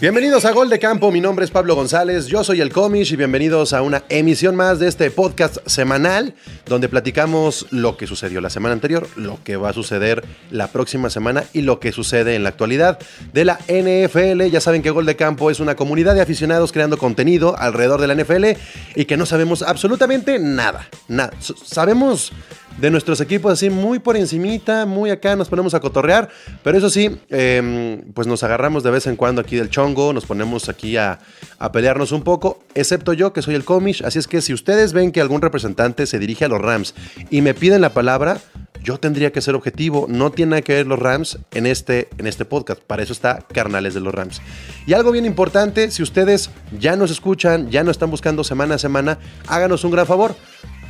Bienvenidos a Gol de Campo, mi nombre es Pablo González, yo soy el Comish y bienvenidos a una emisión más de este podcast semanal donde platicamos lo que sucedió la semana anterior, lo que va a suceder la próxima semana y lo que sucede en la actualidad de la NFL. Ya saben que Gol de Campo es una comunidad de aficionados creando contenido alrededor de la NFL y que no sabemos absolutamente nada, nada. Sabemos de nuestros equipos así muy por encimita, muy acá, nos ponemos a cotorrear, pero eso sí, em, pues nos agarramos de vez en cuando aquí del chongo, nos ponemos aquí a, pelearnos un poco, excepto yo que soy el comish, así es que si ustedes ven que algún representante se dirige a los Rams y me piden la palabra, yo tendría que ser objetivo. No tiene nada que ver los Rams en este, en este podcast. Para eso está Carnales de los Rams. Y algo bien importante, si ustedes ya nos escuchan, ya nos están buscando semana a semana, háganos un gran favor.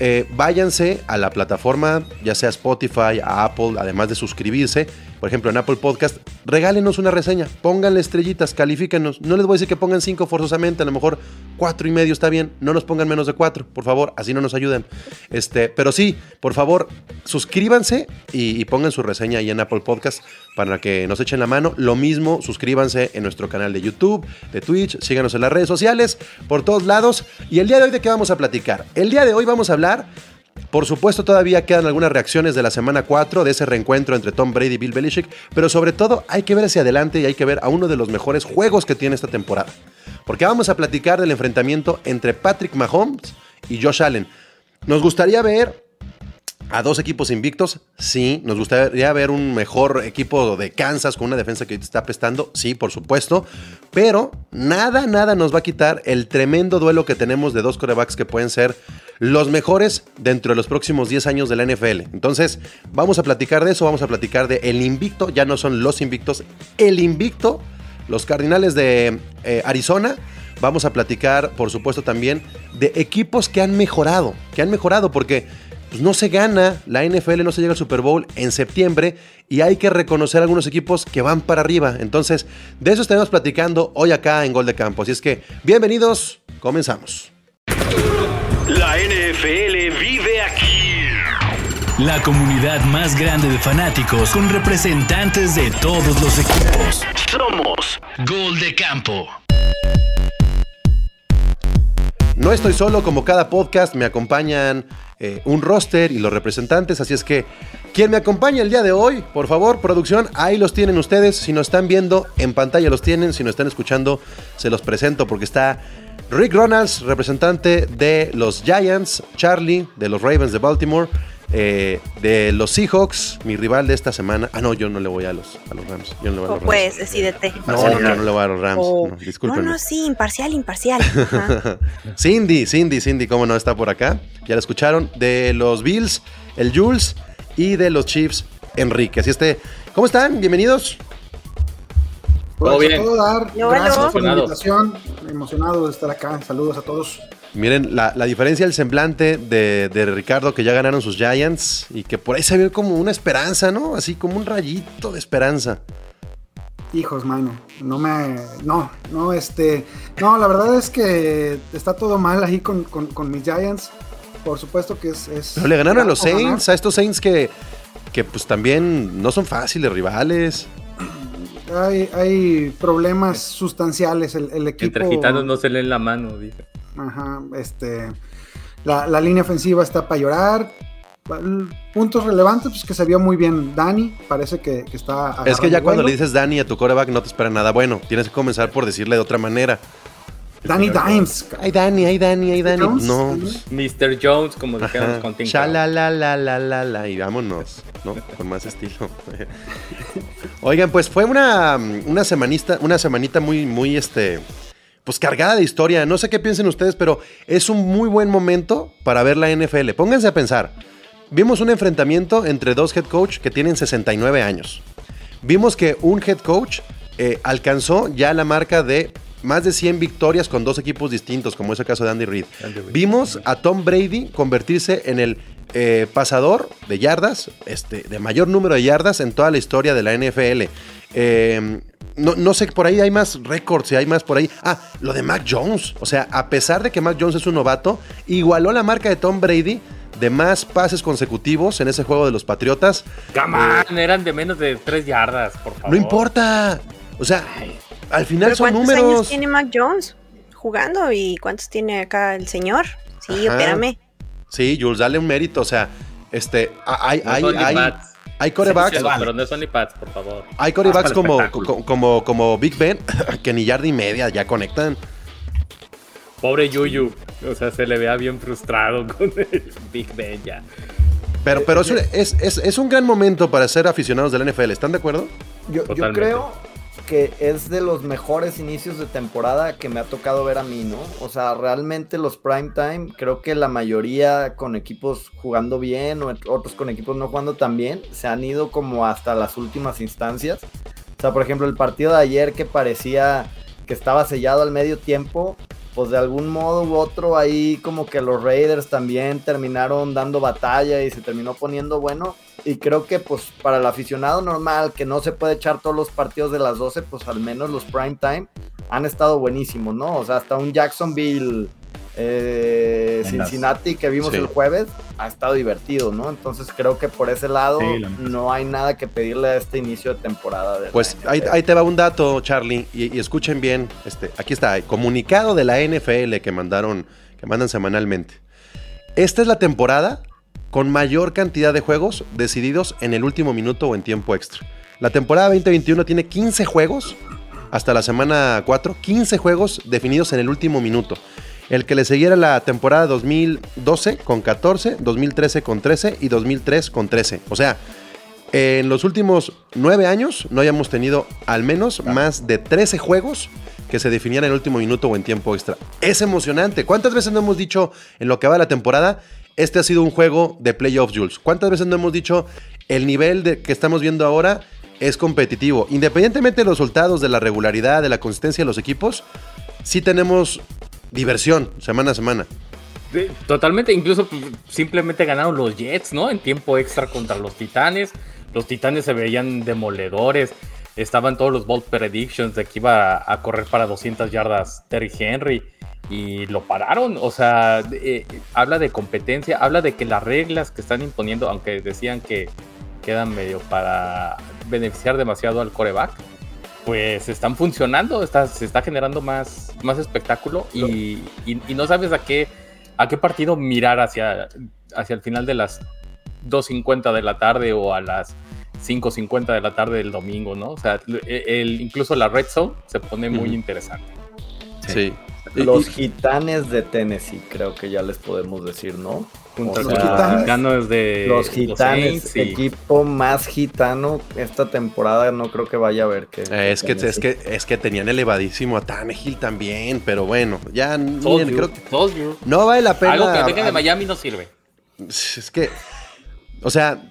Eh, váyanse a la plataforma, ya sea Spotify, a Apple, además de suscribirse por ejemplo, en Apple Podcast, regálenos una reseña, pónganle estrellitas, califíquenos. No les voy a decir que pongan cinco forzosamente, a lo mejor cuatro y medio está bien. No nos pongan menos de cuatro, por favor, así no nos ayudan. Este, pero sí, por favor, suscríbanse y, pongan su reseña ahí en Apple Podcast para que nos echen la mano. Lo mismo, suscríbanse en nuestro canal de YouTube, de Twitch, síganos en las redes sociales, por todos lados. Y el día de hoy, ¿de qué vamos a platicar? El día de hoy vamos a hablar por supuesto, todavía quedan algunas reacciones de la semana 4 de ese reencuentro entre Tom Brady y Bill Belichick, pero sobre todo hay que ver hacia adelante y hay que ver a uno de los mejores juegos que tiene esta temporada. Porque vamos a platicar del enfrentamiento entre Patrick Mahomes y Josh Allen. Nos gustaría ver a dos equipos invictos, sí. Nos gustaría ver un mejor equipo de Kansas con una defensa que está apestando, sí, por supuesto. Pero nada, nada nos va a quitar el tremendo duelo que tenemos de dos corebacks que pueden ser los mejores dentro de los próximos 10 años de la NFL. Entonces, vamos a platicar de eso, vamos a platicar de el invicto, ya no son los invictos, el invicto, los Cardinales de eh, Arizona. Vamos a platicar, por supuesto, también de equipos que han mejorado, que han mejorado porque pues no se gana, la NFL no se llega al Super Bowl en septiembre y hay que reconocer algunos equipos que van para arriba. Entonces, de eso estaremos platicando hoy acá en Gol de Campo. Así es que, bienvenidos, comenzamos. La NFL vive aquí. La comunidad más grande de fanáticos con representantes de todos los equipos. Somos Gol de Campo. No estoy solo, como cada podcast me acompañan eh, un roster y los representantes, así es que quien me acompaña el día de hoy, por favor, producción, ahí los tienen ustedes, si nos están viendo en pantalla los tienen, si nos están escuchando se los presento porque está Rick Ronalds, representante de los Giants, Charlie de los Ravens de Baltimore, eh, de los Seahawks, mi rival de esta semana. Ah, no, yo no le voy a los, a los Rams. Yo no le voy a los pues, decidete. No, no, no, le voy a los Rams. Oh. No, No, no, sí, imparcial, imparcial. Cindy, Cindy, Cindy, cómo no está por acá. Ya la escucharon. De los Bills, el Jules y de los Chiefs, Enrique. Así este, ¿cómo están? Bienvenidos. Todo bien. Todo dar. Gracias por la invitación. Emocionado de estar acá. Saludos a todos. Miren, la, diferencia del semblante de, Ricardo, que ya ganaron sus Giants y que por ahí se ve como una esperanza, ¿no? Así como un rayito de esperanza. Hijos, mano, no me. No, no, este. No, la verdad es que está todo mal ahí con, mis Giants. Por supuesto que es. Pero le ganaron a los Saints, a estos Saints que, que pues también no son fáciles rivales. Hay, hay problemas sustanciales. El, el equipo. Entre gitanos no se leen la mano, dije. Ajá, este. La, línea ofensiva está para llorar. Puntos relevantes, pues que se vio muy bien Dani. Parece que, está. Es que ya cuando le dices Dani a tu coreback no te espera nada bueno. Tienes que comenzar por decirle de otra manera. Danny Dimes. Ay, Dani, ay, Dani, ay, Dani. No. Mr. Jones, como dijéramos con la, la, la, la, la, la. Y vámonos, ¿no? Con más estilo. Oigan, pues fue una, una semanista, una semanita muy, muy, este pues cargada de historia. No sé qué piensen ustedes, pero es un muy buen momento para ver la NFL. Pónganse a pensar. Vimos un enfrentamiento entre dos head coach que tienen 69 años. Vimos que un head coach eh, alcanzó ya la marca de más de 100 victorias con dos equipos distintos, como es el caso de Andy Reid. Vimos a Tom Brady convertirse en el eh, pasador de yardas, este, de mayor número de yardas en toda la historia de la NFL. Eh, no, sé, por ahí hay más récords y hay más por ahí. Ah, lo de Mac Jones. O sea, a pesar de que Mac Jones es un novato, igualó la marca de Tom Brady de más pases consecutivos en ese juego de los Patriotas. Come eran de menos de tres yardas, por favor. No importa. O sea, al final ¿Pero son ¿Cuántos años números. tiene Mac Jones jugando y cuántos tiene acá el señor? Sí, Ajá. espérame. Sí, Jules, dale un mérito. O sea, este, hay, No hay, hay, hay corebacks, Pero, pero no son ni Pats, por favor. hay corebacks Ah, como, espectáculo. co- como, como Big Ben, que ni yarda y media ya conectan. Pobre Yuyu. O sea, se le vea bien frustrado con el Big Ben ya. Pero, pero es, un- es, es- es un gran momento para ser aficionados del NFL, ¿están de acuerdo? Yo, creo que es de los mejores inicios de temporada que me ha tocado ver a mí, ¿no? O sea, realmente los prime time, creo que la mayoría con equipos jugando bien o otros con equipos no jugando tan bien, se han ido como hasta las últimas instancias. O sea, por ejemplo, el partido de ayer que parecía que estaba sellado al medio tiempo, pues de algún modo u otro ahí como que los Raiders también terminaron dando batalla y se terminó poniendo bueno. Y creo que pues para el aficionado normal que no se puede echar todos los partidos de las 12, pues al menos los prime time han estado buenísimos, ¿no? O sea, hasta un Jacksonville eh, Cincinnati que vimos Sí. el jueves ha estado divertido, ¿no? Entonces creo que por ese lado Sí, la neta. no hay nada que pedirle a este inicio de temporada. de Pues ahí, te va un dato, Charlie, y, y escuchen bien. Este, aquí está, el comunicado de la NFL que mandaron, que mandan semanalmente. Esta es la temporada con mayor cantidad de juegos decididos en el último minuto o en tiempo extra. La temporada 2021 tiene 15 juegos hasta la semana 4, 15 juegos definidos en el último minuto. El que le siguiera la temporada 2012 con 14, 2013 con 13 y 2003 con 13. O sea, en los últimos nueve años no hayamos tenido al menos más de 13 juegos que se definían en el último minuto o en tiempo extra. Es emocionante. ¿Cuántas veces no hemos dicho en lo que va de la temporada, este ha sido un juego de playoffs, Jules? ¿Cuántas veces no hemos dicho el nivel que estamos viendo ahora es competitivo? Independientemente de los resultados, de la regularidad, de la consistencia de los equipos, sí tenemos diversión semana a semana. Totalmente, incluso pues, simplemente ganaron los Jets, ¿no? En tiempo extra contra los Titanes. Los Titanes se veían demoledores. Estaban todos los bold predictions de que iba a, a correr para 200 yardas Terry Henry. Y lo pararon. O sea, eh, habla de competencia, habla de que las reglas que están imponiendo, aunque decían que quedan medio para beneficiar demasiado al coreback, pues están funcionando, está, se está generando más, más espectáculo y, y- y no sabes a qué, a qué partido mirar hacia, hacia el final de las 2.50 de la tarde o a las 5.50 de la tarde del domingo, ¿no? O sea, el, el- incluso la red zone se pone muy interesante. Sí. Los y- gitanes de Tennessee, creo que ya les podemos decir, ¿no? O sea, los de Los gitanes, Saints y- equipo más gitano esta temporada, no creo que vaya a haber que. Eh, Es que, es, que, es que tenían elevadísimo a Tannehill también, pero bueno, ya miren, you, creo que no vale la pena. Algo que venga de Miami no sirve. Es que, o sea,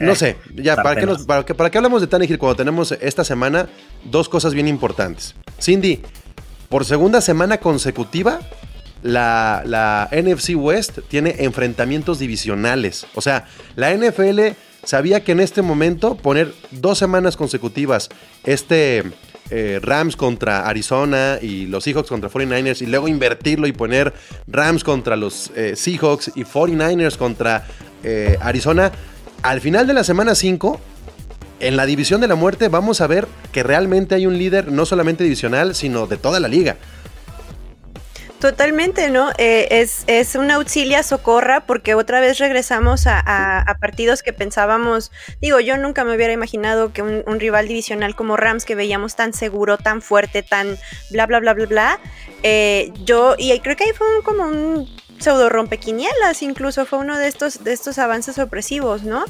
no Eh, sé, ya, ¿para qué, nos- para, qué, ¿para qué hablamos de Tannehill cuando tenemos esta semana dos cosas bien importantes? Cindy, por segunda semana consecutiva, la, NFC West tiene enfrentamientos divisionales. O sea, la NFL sabía que en este momento poner dos semanas consecutivas este eh, Rams contra Arizona y los Seahawks contra 49ers y luego invertirlo y poner Rams contra los eh, Seahawks y 49ers contra eh, Arizona, al final de la semana 5 en la división de la muerte vamos a ver que realmente hay un líder no solamente divisional, sino de toda la liga. Totalmente, ¿no? Eh, es, es una auxilia socorra porque otra vez regresamos a, partidos que pensábamos, digo, yo nunca me hubiera imaginado que un, un rival divisional como Rams que veíamos tan seguro, tan fuerte, tan bla, bla, bla, bla, bla, eh, yo, y creo que ahí fue un- como un pseudo rompequinielas, incluso fue uno de estos, de estos avances sorpresivos, ¿no?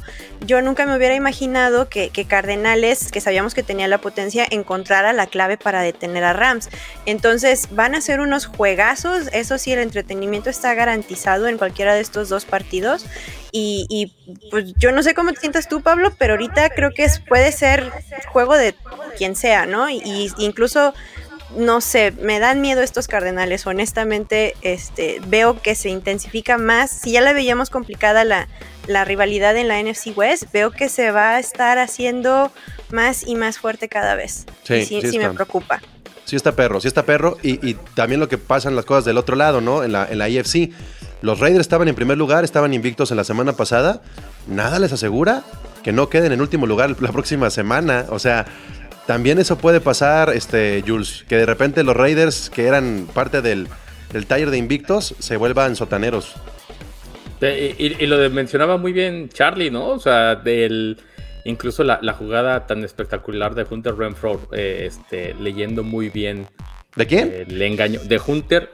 Yo nunca me hubiera imaginado que, Cardenales, que sabíamos que tenía la potencia, encontrara la clave para detener a Rams. Entonces van a ser unos juegazos, eso sí, el entretenimiento está garantizado en cualquiera de estos dos partidos. Y, pues yo no sé cómo te sientas tú, Pablo, pero ahorita creo que es, puede ser juego de quien sea, ¿no? Y incluso no sé, me dan miedo estos cardenales. Honestamente, este, veo que se intensifica más. Si ya la veíamos complicada la, la rivalidad en la NFC West, veo que se va a estar haciendo más y más fuerte cada vez. Sí, y sí, sí sí me preocupa. Sí está perro, sí está perro. Y, y también lo que pasan las cosas del otro lado, ¿no? En la, en la IFC. Los Raiders estaban en primer lugar, estaban invictos en la semana pasada. Nada les asegura que no queden en último lugar la próxima semana. O sea, también eso puede pasar, este, Jules, que de repente los Raiders, que eran parte del, del taller de invictos, se vuelvan sotaneros. Y, y lo mencionaba muy bien Charlie, ¿no? O sea, del incluso la, la jugada tan espectacular de Hunter Renfro, eh, este, leyendo muy bien ¿De quién? eh, el engaño de Hunter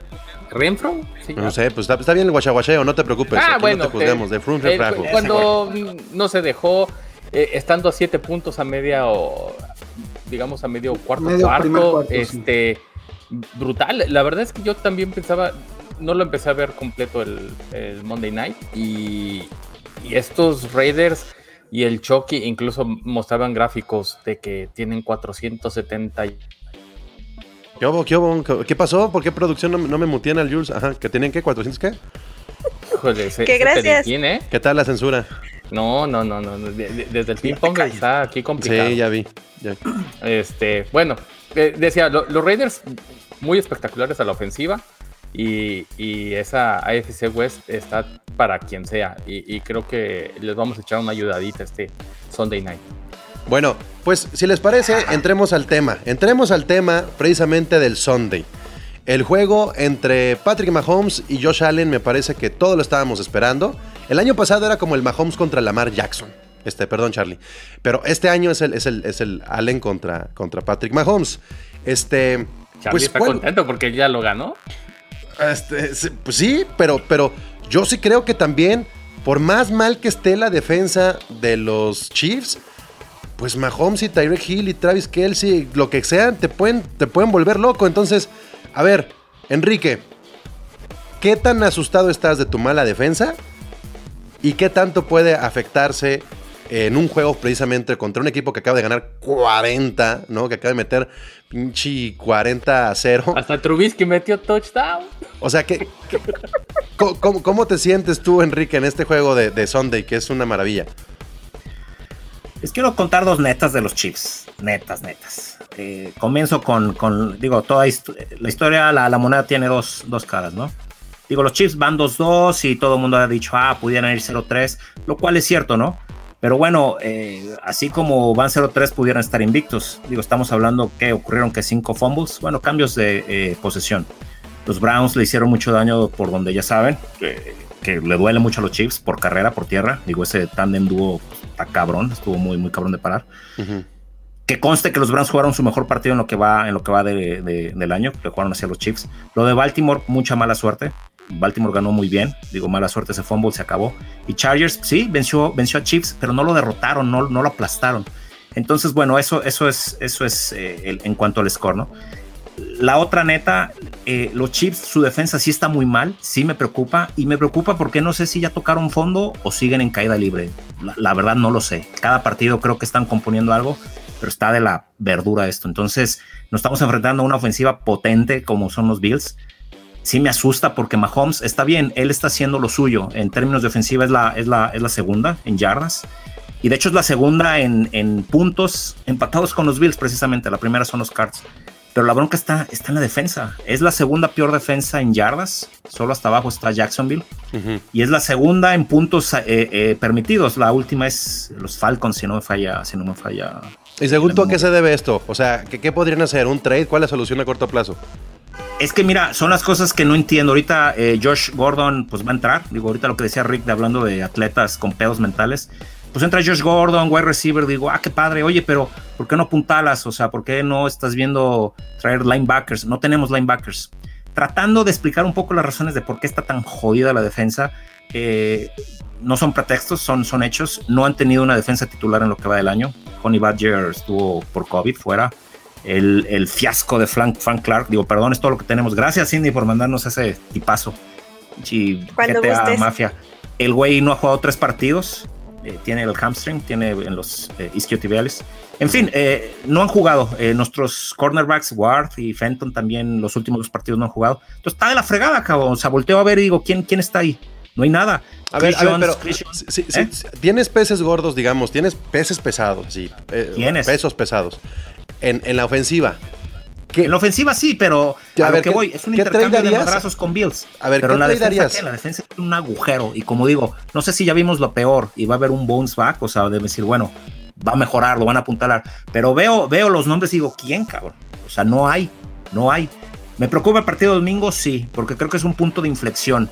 Renfro. ¿sí? no sé, pues está, está bien el guachaguacheo, no te preocupes. Ah, aquí bueno, no te juzgamos. eh, de cuando no se dejó, estando a siete puntos a media o digamos a medio cuarto Medio cuarto, sí. este brutal. La verdad es que yo también pensaba, no lo empecé a ver completo el, el Monday Night y, y estos Raiders y el Chucky incluso mostraban gráficos de que tienen 470 y- ¿Qué hubo, qué hubo? ¿Qué pasó? ¿Por qué producción no, no me mutean al Jules? Ajá, ¿que tienen qué? ¿400 qué? Híjole, ese- Que gracias. ¿eh? ¿Qué tal la censura? No, no, no, no. de- de- desde el ping pong está aquí complicado. Sí, ya vi. ya. Este, bueno, eh, decía, lo- los Raiders muy espectaculares a la ofensiva y, y esa AFC West está para quien sea y, y creo que les vamos a echar una ayudadita este Sunday Night. Bueno, pues si les parece, entremos al tema. Entremos al tema precisamente del Sunday. El juego entre Patrick Mahomes y Josh Allen me parece que todos lo estábamos esperando. El año pasado era como el Mahomes contra Lamar Jackson. Este, perdón, Charlie. Pero este año es el, es el, es el Allen contra, contra Patrick Mahomes. Este. Charlie pues, está ¿cuál- contento porque ya lo ganó. este, pues sí, pero, pero yo sí creo que también, por más mal que esté la defensa de los Chiefs, pues Mahomes y Tyreek Hill y Travis Kelsey, lo que sean, te pueden, te pueden volver loco. Entonces, a ver, Enrique, ¿qué tan asustado estás de tu mala defensa? ¿Y qué tanto puede afectarse en un juego precisamente contra un equipo que acaba de ganar 40, ¿no? Que acaba de meter pinche 40 a 0. Hasta Trubisky metió touchdown. O sea, ¿qué, qué- cómo, cómo- cómo te sientes tú, Enrique, en este juego de, de Sunday, que es una maravilla? Les quiero contar dos netas de los Chiefs. Netas, netas. Eh, comienzo con, con, digo, toda hist- la historia, la, la moneda tiene dos, dos caras, ¿no? Digo, los Chiefs van 2-2 y todo el mundo ha dicho, ah, pudieran ir 0-3, lo cual es cierto, ¿no? Pero bueno, eh, así como van 0-3, pudieran estar invictos. Digo, estamos hablando que ocurrieron que cinco fumbles, bueno, cambios de eh, posesión. Los Browns le hicieron mucho daño por donde ya saben, que, que le duele mucho a los Chiefs por carrera, por tierra. Digo, ese tándem dúo está cabrón, estuvo muy, muy cabrón de parar. Ujú. Que conste que los Browns jugaron su mejor partido en lo que va, en lo que va de- de- del año, que jugaron hacia los Chiefs. Lo de Baltimore, mucha mala suerte. Baltimore ganó muy bien, digo, mala suerte ese fumble, se acabó. Y Chargers, sí, venció, venció a Chiefs, pero no lo derrotaron, no, no lo aplastaron. Entonces, bueno, eso, eso es, eso es eh, en cuanto al score, ¿no? La otra neta, eh, los Chiefs, su defensa sí está muy mal, sí me preocupa, y me preocupa porque no sé si ya tocaron fondo o siguen en caída libre. La verdad no lo sé. Cada partido creo que están componiendo algo, pero está de la verdura esto. Entonces, nos estamos enfrentando a una ofensiva potente como son los Bills. Sí me asusta porque Mahomes está bien, él está haciendo lo suyo. En términos de ofensiva es la, es la, es la segunda en yardas. Y de hecho es la segunda en, en puntos empatados con los Bills precisamente. La primera son los Cards. Pero la bronca está, está en la defensa. Es la segunda peor defensa en yardas. Solo hasta abajo está Jacksonville. Y es la segunda en puntos eh, eh, permitidos. La última es los Falcons, si no me falla. Si no me falla. ¿Y según tú a qué se debe esto? O sea, ¿qué, qué podrían hacer? ¿Un trade? ¿Cuál es la solución a corto plazo? Es que mira, son las cosas que no entiendo. Ahorita eh, Josh Gordon pues va a entrar. Digo, ahorita lo que decía Rick de hablando de atletas con pedos mentales. Pues entra Josh Gordon, wide receiver. Digo, ah, qué padre. Oye, pero ¿por qué no puntalas? O sea, ¿por qué no estás viendo traer linebackers? No tenemos linebackers. Tratando de explicar un poco las razones de por qué está tan jodida la defensa. eh, no son pretextos, son, son hechos. No han tenido una defensa titular en lo que va del año. Honey Badger estuvo por COVID fuera el, el fiasco de Frank, Frank Clark. Digo, perdón, es todo lo que tenemos. Gracias, Cindy, por mandarnos ese tipazo. Cuando GTA. Mafia. El güey no ha jugado tres partidos. eh, tiene el hamstring, tiene en los eh, isquiotibiales. En fin, eh, no han jugado. Eh, nuestros cornerbacks, Ward y Fenton, también los últimos dos partidos no han jugado. Entonces está de la fregada, cabrón. O sea, volteo a ver y digo, ¿quién, quién está ahí? No hay nada. A ver, Chris a ver, Jones, pero ¿eh? tienes peces gordos, digamos, tienes peces pesados, sí. eh, ¿Tienes? Pesos pesados. En, en la ofensiva. ¿qué- En la ofensiva sí, pero a, a lo ver, que ¿qué- voy es un intercambio de madrazos con Bills. A ver, pero ¿qué la defensa, la defensa es un agujero y como digo, no sé si ya vimos lo peor y va a haber un bounce back, o sea, de decir, bueno, va a mejorar, lo van a apuntalar. Pero veo, veo los nombres y digo, ¿quién, cabrón? O sea, no hay, no hay. ¿Me preocupa el partido de domingo? Sí, porque creo que es un punto de inflexión.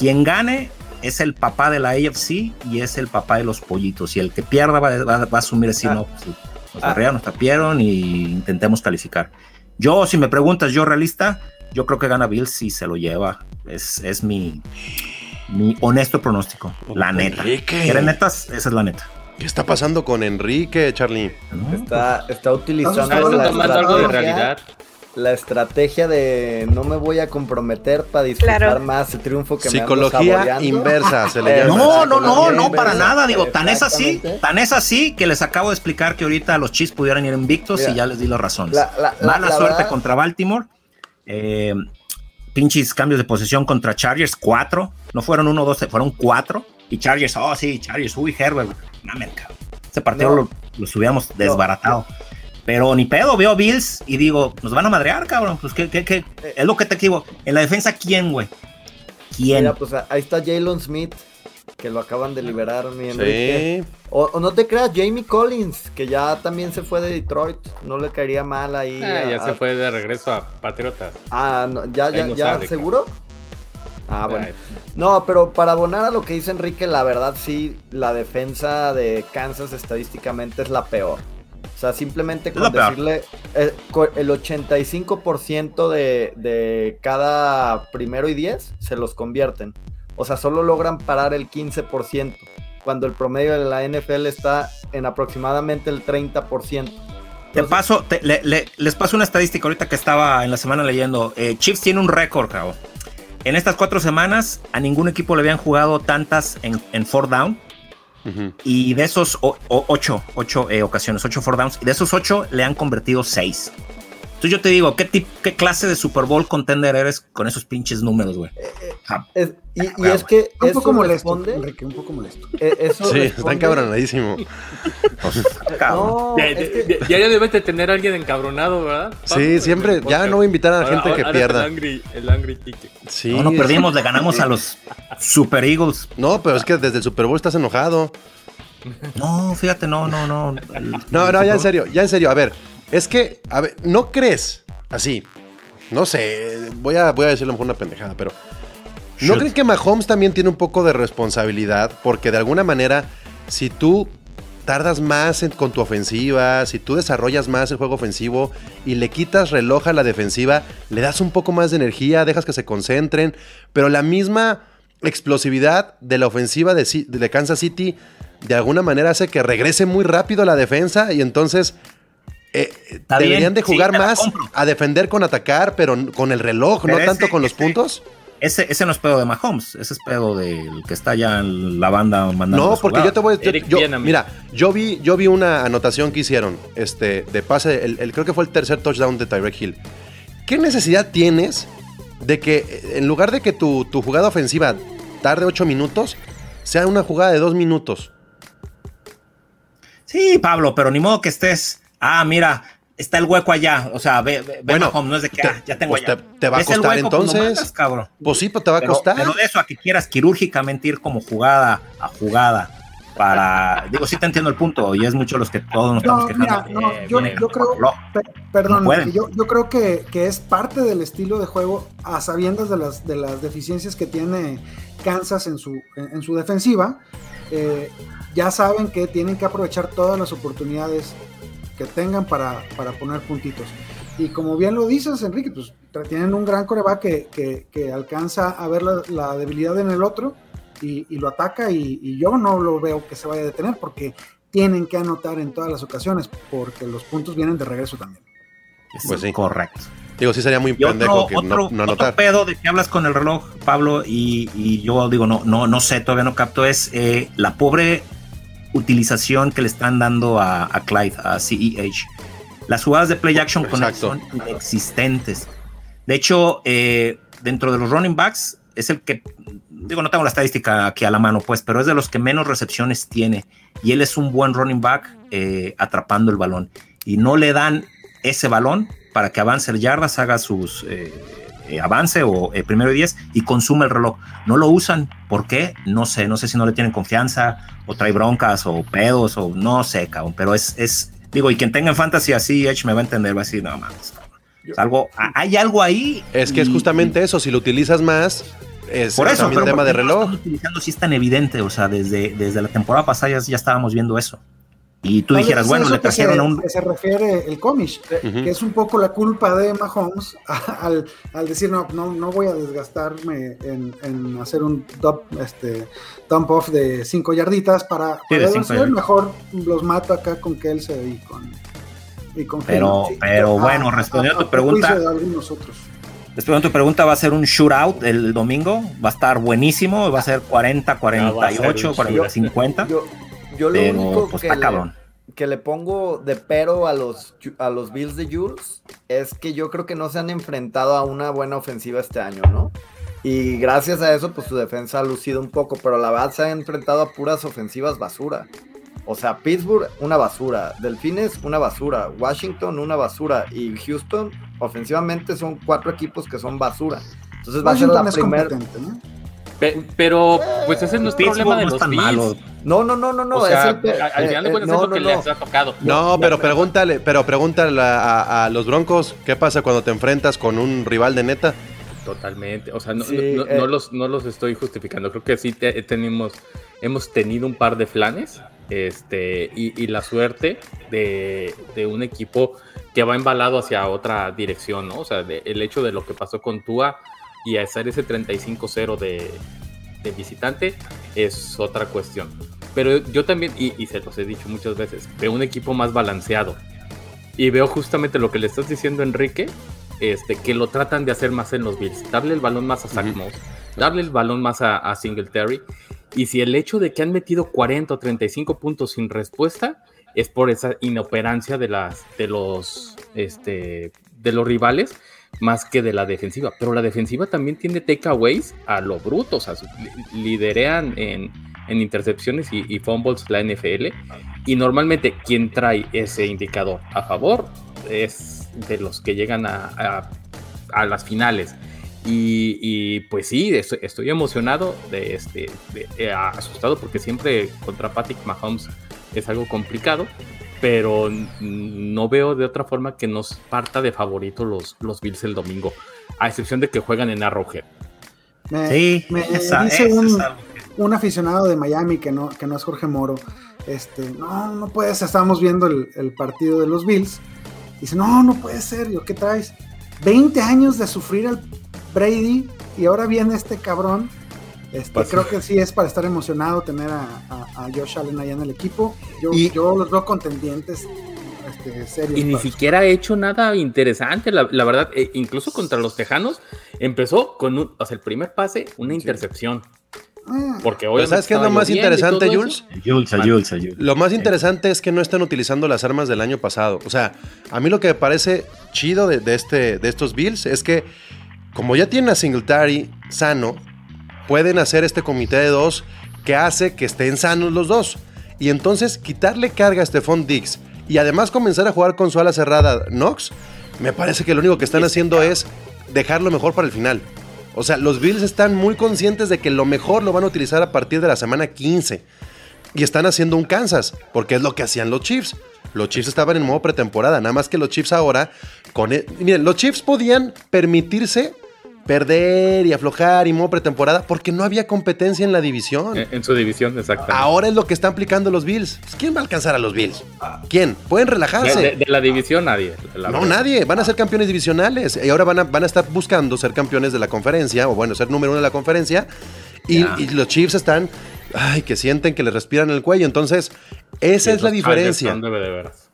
Quien gane es el papá de la AFC y es el papá de los pollitos. Y el que pierda va, va- va a asumir así, Ah. no, pues nos Ah. barrearon, nos tapieron y intentemos calificar. Yo, si me preguntas, yo realista, yo creo que gana Bills y se lo lleva. Es, es mi, mi honesto pronóstico. La neta. Enrique. ¿Quieren netas? Esa es la neta. ¿Qué está pasando con Enrique, Charlie? ¿no? Está, está utilizando Está Está la algo de realidad. La estrategia de no me voy a comprometer para disfrutar Claro. más el triunfo que me Psicología saboreando. inversa se le llama. No, no, no, no, para nada. Digo, tan es así, tan es así que les acabo de explicar que ahorita los Chiefs pudieran ir invictos Mira, y ya les di las razones. la- la- la- Mala la suerte verdad- contra Baltimore. Eh, pinches cambios de posesión contra Chargers, cuatro. No fueron uno, dos, fueron cuatro. Y Chargers, oh sí, Chargers, uy, Herbert. Mamen, cabrón. Ese partido No. lo, los hubiéramos desbaratado. Pero ni pedo, veo Bills y digo, nos van a madrear, cabrón. Pues que, que, que- es lo que te digo. En la defensa, ¿quién, güey? ¿Quién? Mira, pues ahí está Jalen Smith, que lo acaban de liberar, mi Enrique. Sí. O, o no te creas, Jamie Collins, que ya también se fue de Detroit. No le caería mal ahí. Ah, a- ya se a- fue de regreso a Patriotas. Ah, no, ya, ya, no ya, ¿seguro? Ah, bueno. No, pero para abonar a lo que dice Enrique, la verdad sí, la defensa de Kansas estadísticamente es la peor. O sea, simplemente con decirle eh, el 85% de, de cada primero y 10 se los convierten. O sea, solo logran parar el 15%, cuando el promedio de la NFL está en aproximadamente el 30%. Te paso, te- le- le- les paso una estadística ahorita que estaba en la semana leyendo. Eh, Chiefs tiene un récord, cabrón. En estas cuatro semanas, a ningún equipo le habían jugado tantas en, en four down. Y de esos o- o- ocho, ocho eh, ocasiones, ocho four downs. Y de esos ocho le han convertido seis. Entonces yo te digo, ¿qué, tip- qué clase de Super Bowl contender eres con esos pinches números, güey? Ah, es- y, y Huevo. es que Un eso poco molesto, responde- Enrique, un poco molesto. eh, eso Sí, está responde- encabronadísimo. cabrón. No, Ya, es que- ya- ya- ya debes de tener a alguien encabronado, ¿verdad? Sí, siempre, ya no voy a invitar a la gente que Ahora- pierda. El angry, el angry ticket. Sí. No, no perdimos, le ganamos a los Super Eagles. No, pero es que desde el Super Bowl estás enojado. No, fíjate, no, no, no. No, no, ya en serio, ya en serio. A ver, es que, a ver, ¿no crees? Así, no sé, voy a, voy a decirlo mejor una pendejada, pero ¿no crees que Mahomes también tiene un poco de responsabilidad? Porque de alguna manera, si tú tardas más en- con tu ofensiva, si tú desarrollas más el juego ofensivo y le quitas reloj a la defensiva, le das un poco más de energía, dejas que se concentren, pero la misma explosividad de la ofensiva de, de Kansas City de alguna manera hace que regrese muy rápido a la defensa y entonces eh, deberían bien, de jugar más a defender con atacar, pero con el reloj, Pero no tanto con los ese- puntos. Ese, ese no es pedo de Mahomes, ese es pedo del que está ya en la banda mandando. No, porque yo te voy a Eric yo- Bieniemy. Mira, yo vi, yo vi una anotación que hicieron este, de pase, el, el- creo que fue el tercer touchdown de Tyreek Hill. ¿Qué necesidad tienes de que eh, en lugar de que tu, tu jugada ofensiva tarde 8 minutos, sea una jugada de 2 minutos? Sí, Pablo, pero ni modo que estés. Ah, mira, está el hueco allá. O sea, ve, ve, ve Bueno, Mahomes, no es de que te- ah, ya tengo pues allá. te- te va a ¿Ves el costar entonces. mandas, cabrón. Pues sí, pues te va a Pero, costar. pero de eso a que quieras quirúrgicamente ir como jugada a jugada para. Digo, sí te entiendo el punto y es mucho los que todos nos estamos No, quejando. mira, no, Eh, yo, creo, perdón, No yo, yo creo que, que es parte del estilo de juego a sabiendas de las, de las deficiencias que tiene Kansas en su, en, en su defensiva. Eh, ya saben que tienen que aprovechar todas las oportunidades que tengan para, para poner puntitos. Y como bien lo dices, Enrique, pues tienen un gran coreback que, que, que alcanza a ver la, la debilidad en el otro y, y lo ataca y, y yo no lo veo que se vaya a detener porque tienen que anotar en todas las ocasiones porque los puntos vienen de regreso también. Es Pues sí. Correcto. Digo, sí sería muy Y pendejo otro, que otro, no, no otro anotar. pedo de que hablas con el reloj, Pablo, y, y yo digo, no, no, no sé, todavía no capto, es eh, la pobre utilización que le están dando a, a Clyde, a CEH. Las jugadas de play action con él son inexistentes. De hecho, eh, dentro de los running backs, es el que, digo, no tengo la estadística aquí a la mano, pues, pero es de los que menos recepciones tiene. Y él es un buen running back eh, atrapando el balón. Y no le dan ese balón para que avance el yardas, haga sus, eh, eh, avance o eh, primero y diez y consume el reloj. No lo usan. ¿Por qué? No sé. No sé si no le tienen confianza o trae broncas o pedos o no sé, cabrón. Pero es, es digo, y quien tenga en fantasy así, Edge me va a entender, va a decir, no mames, algo, hay algo ahí. Es que es justamente eso, si lo utilizas más, es por eso, también tema de reloj. No utilizando si es tan evidente, o sea, desde, desde la temporada pasada ya, ya estábamos viendo eso. Y tú dijeras, bueno, le trajeron a un. Que se refiere el cómic, que es un poco la culpa de Mahomes al, al decir, no, no, no voy a desgastarme en, en hacer un dump, este, dump off de cinco yarditas para, Sí, de cinco yarditas. mejor los mato acá con Kelsey y con. Y con Pero- Henry. pero A- bueno, respondiendo a tu pregunta- de algunos otros. Después de tu pregunta, va a ser un shootout el domingo. Va a estar buenísimo. Va a ser 40, 48, un 40, 50. Yo, yo lo Pero, único pues, que, está le, cabrón. que le pongo de pero a los, a los Bills de Jules es que yo creo que no se han enfrentado a una buena ofensiva este año, ¿no? Y gracias a eso, pues su defensa ha lucido un poco, pero la verdad se ha enfrentado a puras ofensivas basura. O sea, Pittsburgh, una basura. Delfines, una basura. Washington, una basura. Y Houston, ofensivamente, son cuatro equipos que son basura. Entonces va a ser la primera. Pe- pero, pues ese no es Pittsburgh problema de no es los tan malo. No, no, no, no, no. o sea, es el pe- al final de eh, cuentas eh, es no, lo que no, les no. ha tocado. No, pero pregúntale, pero pregúntale a, a- a los Broncos, ¿qué pasa cuando te enfrentas con un rival de neta? Totalmente, o sea, no, Sí, no- no- eh. no los, no los estoy justificando, creo que sí te- tenemos, hemos tenido un par de flanes este, y, y la suerte de, de un equipo que va embalado hacia otra dirección, ¿no? O sea, de- el hecho de lo que pasó con Tua y hacer ese 35-0 de, de visitante es otra cuestión. Pero yo también, y, y se los he dicho muchas veces, veo un equipo más balanceado. Y veo justamente lo que le estás diciendo, Enrique, este, que lo tratan de hacer más en los Bills. Darle el balón más a Zach Moss, darle el balón más a, a Singletary. Y si el hecho de que han metido 40 o 35 puntos sin respuesta es por esa inoperancia de, las, de, los, este, de los rivales, más que de la defensiva. Pero la defensiva también tiene takeaways a lo bruto, o sea, liderean en, en intercepciones y, y fumbles la NFL. Y normalmente quien trae ese indicador a favor es de los que llegan a, a- a las finales. Y, y, pues sí, estoy, estoy emocionado, de este, de- eh, asustado porque siempre contra Patrick Mahomes es algo complicado, pero no veo de otra forma que nos parta de favorito los, los Bills el domingo, a excepción de que juegan en Arrowhead. Me, Sí, me esa- dice esa un, un aficionado de Miami que no, que no es Jorge Moro. Este, no, no puede ser. Estábamos viendo el, el partido de los Bills. Dice, no, no puede ser. Yo, ¿qué traes? 20 años de sufrir al Brady y ahora viene este cabrón. Este, creo que sí es para estar emocionado tener a, a- a Josh Allen allá en el equipo. Yo, Y- yo los veo contendientes este, serios. Y ni siquiera ha hecho nada interesante, la, la verdad, eh, incluso contra los Tejanos, empezó con un, o sea, el primer pase, una intercepción. Ah, Porque obviamente ¿Sabes qué es lo más interesante. Jules? Jules, Jules, Jules. Lo más interesante es que no están utilizando las armas del año pasado. O sea, a mí lo que me parece chido de, de este, de estos Bills es que, como ya tienen a Singletary sano, pueden hacer este comité de dos que hace que estén sanos los dos. Y entonces quitarle carga a Stephon Diggs y además comenzar a jugar con su ala cerrada Knox, me parece que lo único que están haciendo es dejarlo mejor para el final. O sea, los Bills están muy conscientes de que lo mejor lo van a utilizar a partir de la semana 15. Y están haciendo un Kansas, porque es lo que hacían los Chiefs. Los Chiefs estaban en modo pretemporada, nada más que los Chiefs ahora, con e- miren, los Chiefs podían permitirse perder y aflojar y modo pretemporada porque no había competencia en la división. En, su división, exactamente. Ahora es lo que están aplicando los Bills. Pues, ¿Quién va a alcanzar a los Bills? ¿Quién? Pueden de, relajarse. de- de la división nadie. la No, verdad. nadie. Van a ser campeones divisionales. Y ahora van a, van a estar buscando ser campeones de la conferencia, o bueno, ser número uno de la conferencia. Y, y los Chiefs están, ay, que sienten que les respiran el cuello. Entonces, esa es la diferencia. De veras.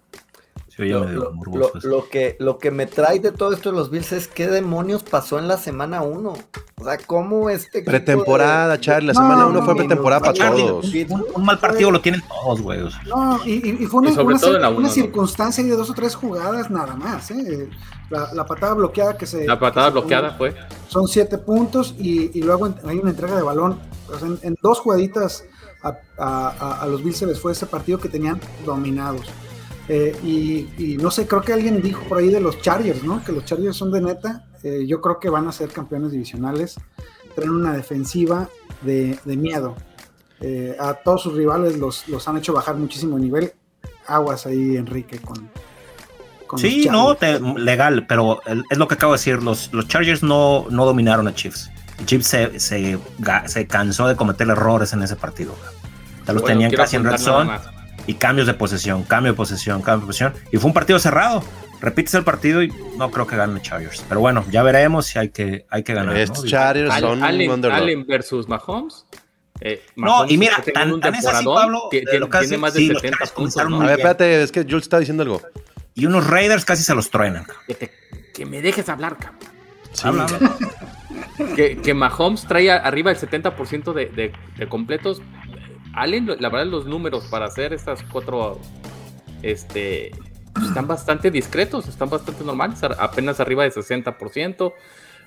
Lo, lo- lo- que, lo que me trae de todo esto de los Bills es qué demonios pasó en la semana 1. O sea, cómo este Pretemporada, de- Charlie. La No, semana no, uno fue no, pretemporada no, para Charlie, todos. Un, un mal partido lo tienen todos, güey. o sea. No, y, y- fue una, Y sobre una todo cir- en la una uno, ¿no? circunstancia de dos o tres jugadas nada más. ¿eh? La, la patada bloqueada que se. La patada se bloqueada fue. Son siete puntos y, y luego en- hay una entrega de balón. O sea, en, en dos jugaditas a, a- a- a los Bills se les fue ese partido que tenían dominados. Eh, y, y no sé, creo que alguien dijo por ahí de los Chargers, ¿no? Que los Chargers son de neta. eh, yo creo que van a ser campeones divisionales. Traen una defensiva de, de miedo. Eh, a todos sus rivales los, los han hecho bajar muchísimo nivel. Aguas ahí, Enrique, con. con Sí, los no, te- legal, pero el- es lo que acabo de decir. Los, los Chargers no, no dominaron a Chiefs. Chiefs se, se, cansó de cometer errores en ese partido. Ya los Bueno, tenían casi en red zone más. Y cambios de posesión, cambio de posesión, cambio de posesión. Y fue un partido cerrado. Repites el partido y no creo que ganen Chargers. Pero bueno, ya veremos si hay que, hay que ganar. Estos ¿no? Chargers Allen, son Allen- versus Mahomes. Eh, No, y mira, tan- un tan es así, Pablo, que- de tiene, lo que hace- tiene más de sí, los 70 Chargers puntos. A ver, espérate, es que Jules está diciendo algo. Y unos Raiders casi se los truenan. Que, te- que me dejes hablar, cabrón. Sí. Habla, habla. Que, que Mahomes trae arriba el 70% de, de- de completos. Allen, la verdad, los números para hacer estas cuatro este, están bastante discretos, están bastante normales, apenas arriba de 60%.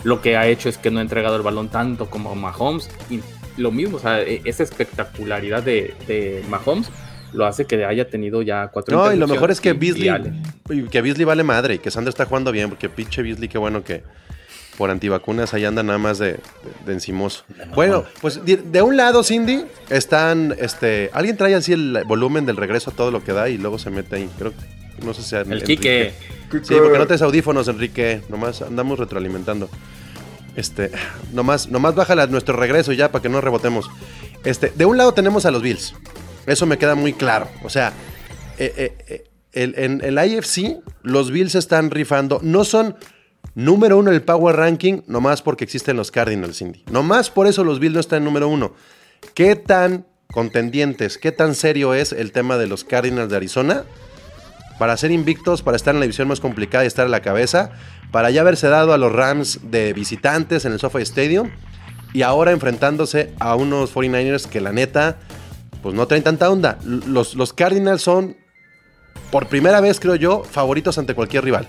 Lo que ha hecho es que no ha entregado el balón tanto como Mahomes. Y lo mismo, o sea, e- esa espectacularidad de, de Mahomes lo hace que haya tenido ya cuatro No, y lo mejor es que Beasley, que Beasley vale madre y que Sanders está jugando bien, porque pinche Beasley, qué bueno que por antivacunas ahí anda nada más de, de, de encimoso. Bueno, pues de, de un lado, Cindy, están, este, alguien trae así el volumen del regreso a todo lo que da y luego se mete ahí. Creo, no sé si El Enrique. Quique. Sí, porque no traes audífonos, Enrique. Nomás andamos retroalimentando. Este, nomás, nomás bájala nuestro regreso ya para que no rebotemos. Este, de un lado tenemos a los Bills. Eso me queda muy claro. O sea, eh, eh, eh, el- en el IFC, los Bills están rifando. No son número uno el Power Ranking, nomás porque existen los Cardinals, Cindy. Nomás por eso los Bills no están en número uno. ¿Qué tan contendientes, qué tan serio es el tema de los Cardinals de Arizona? para ser invictos, para estar en la división más complicada y estar a la cabeza, para ya haberse dado a los Rams de visitantes en el SoFi Stadium y ahora enfrentándose a unos 49ers que la neta, pues no traen tanta onda. Los, los Cardinals son, por primera vez creo yo, favoritos ante cualquier rival.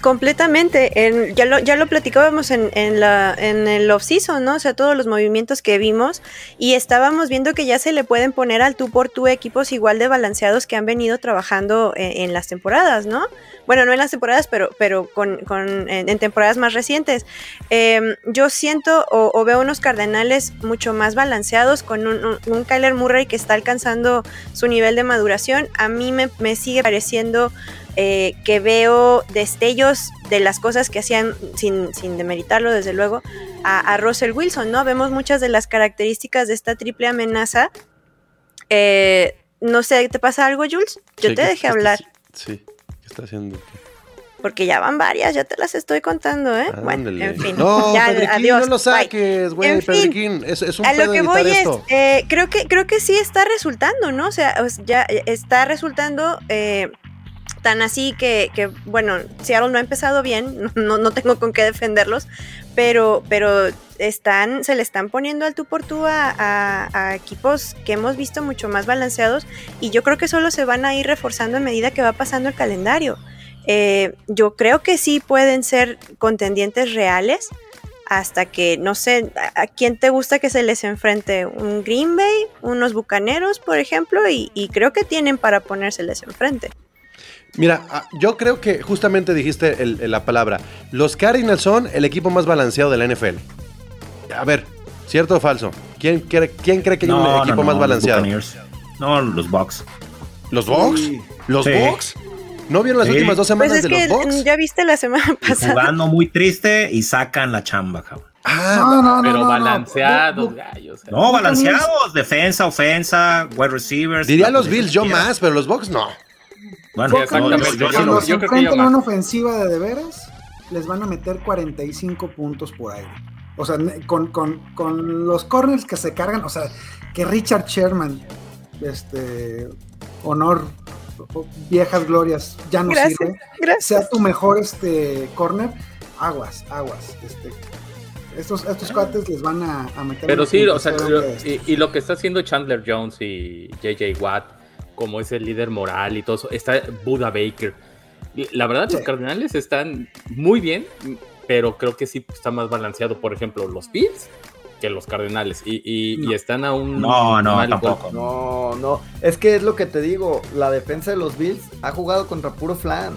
Completamente. En- ya, lo, ya lo platicábamos en, en, la, el off-season, ¿no? O sea, todos los movimientos que vimos y estábamos viendo que ya se le pueden poner al tú por tú equipos igual de balanceados que han venido trabajando en, las temporadas, ¿no? Bueno, no en las temporadas, pero, pero con, con- en, temporadas más recientes. Eh, yo siento o, veo unos Cardenales mucho más balanceados con un, un, un Kyler Murray que está alcanzando su nivel de maduración. A mí me, me sigue pareciendo eh, que veo destellos de las cosas que hacían, sin, sin demeritarlo desde luego, a, a Russell Wilson, ¿no? Vemos muchas de las características de esta triple amenaza. Eh, no sé, ¿te pasa algo, Jules? Yo Sí, te ¿qué- dejé está- hablar, Sí, ¿qué está haciendo? porque ya van varias, ya te las estoy contando, ¿eh? Bueno, en fin. No, Ya, adiós, no lo saques, güey, En fin, Pedriquín. Es, es un a lo que voy es, eh, creo que creo que sí está resultando, ¿no? O sea, o sea, ya está resultando eh, tan así que, que, bueno, Seattle no ha empezado bien, no, tengo con qué defenderlos, pero, pero están, se le están poniendo al tú por tú a, equipos que hemos visto mucho más balanceados y yo creo que solo se van a ir reforzando a medida que va pasando el calendario. Eh, yo creo que sí pueden ser contendientes reales hasta que, no sé, ¿a, a quién te gusta que se les enfrente? ¿Un Green Bay? ¿Unos Bucaneros, por ejemplo? Y, y creo que tienen para ponérseles enfrente. Mira, ah, yo creo que justamente dijiste el- el- la palabra. Los Cardinals son el equipo más balanceado de la NFL. A ver, ¿cierto o falso? ¿Quién, cree- quién cree que hay un equipo más balanceado? No, los Bucks. ¿Los Bucks? ¿Los Sí. Bucks? ¿No vieron las Sí. últimas dos Pues semanas es de que los Bucks? ya viste la semana Y pasada. jugando muy triste y sacan la chamba, cabrón. Ah, No, no, no, Pero no, balanceados, gallos. No, balanceados. Defensa, ofensa, wide receivers. diría los Bills yo más, pero los Bucks no. Bueno, Sí, exactamente. yo- yo- yo- Cuando yo se creo que enfrenten yo a una ofensiva de de veras, les van a meter 45 puntos por aire. O sea, con, con- con los corners que se cargan, o sea, que Richard Sherman, este, honor, viejas glorias, ya no Gracias, sirve, gracias. sea tu mejor este, corner, aguas, aguas. Este, estos, estos cuates les van a, a meter. Pero sí, o sea, y, y lo que está haciendo Chandler Jones y JJ Watt, como es el líder moral y todo eso, está Buda Baker. La verdad, los. Cardenales están muy bien, pero creo que sí está más balanceado, por ejemplo, los Bills que los Cardenales. Y, y- están aún. No, no, mal tampoco. No, no. Es que es lo que te digo. La defensa de los Bills ha jugado contra puro flan.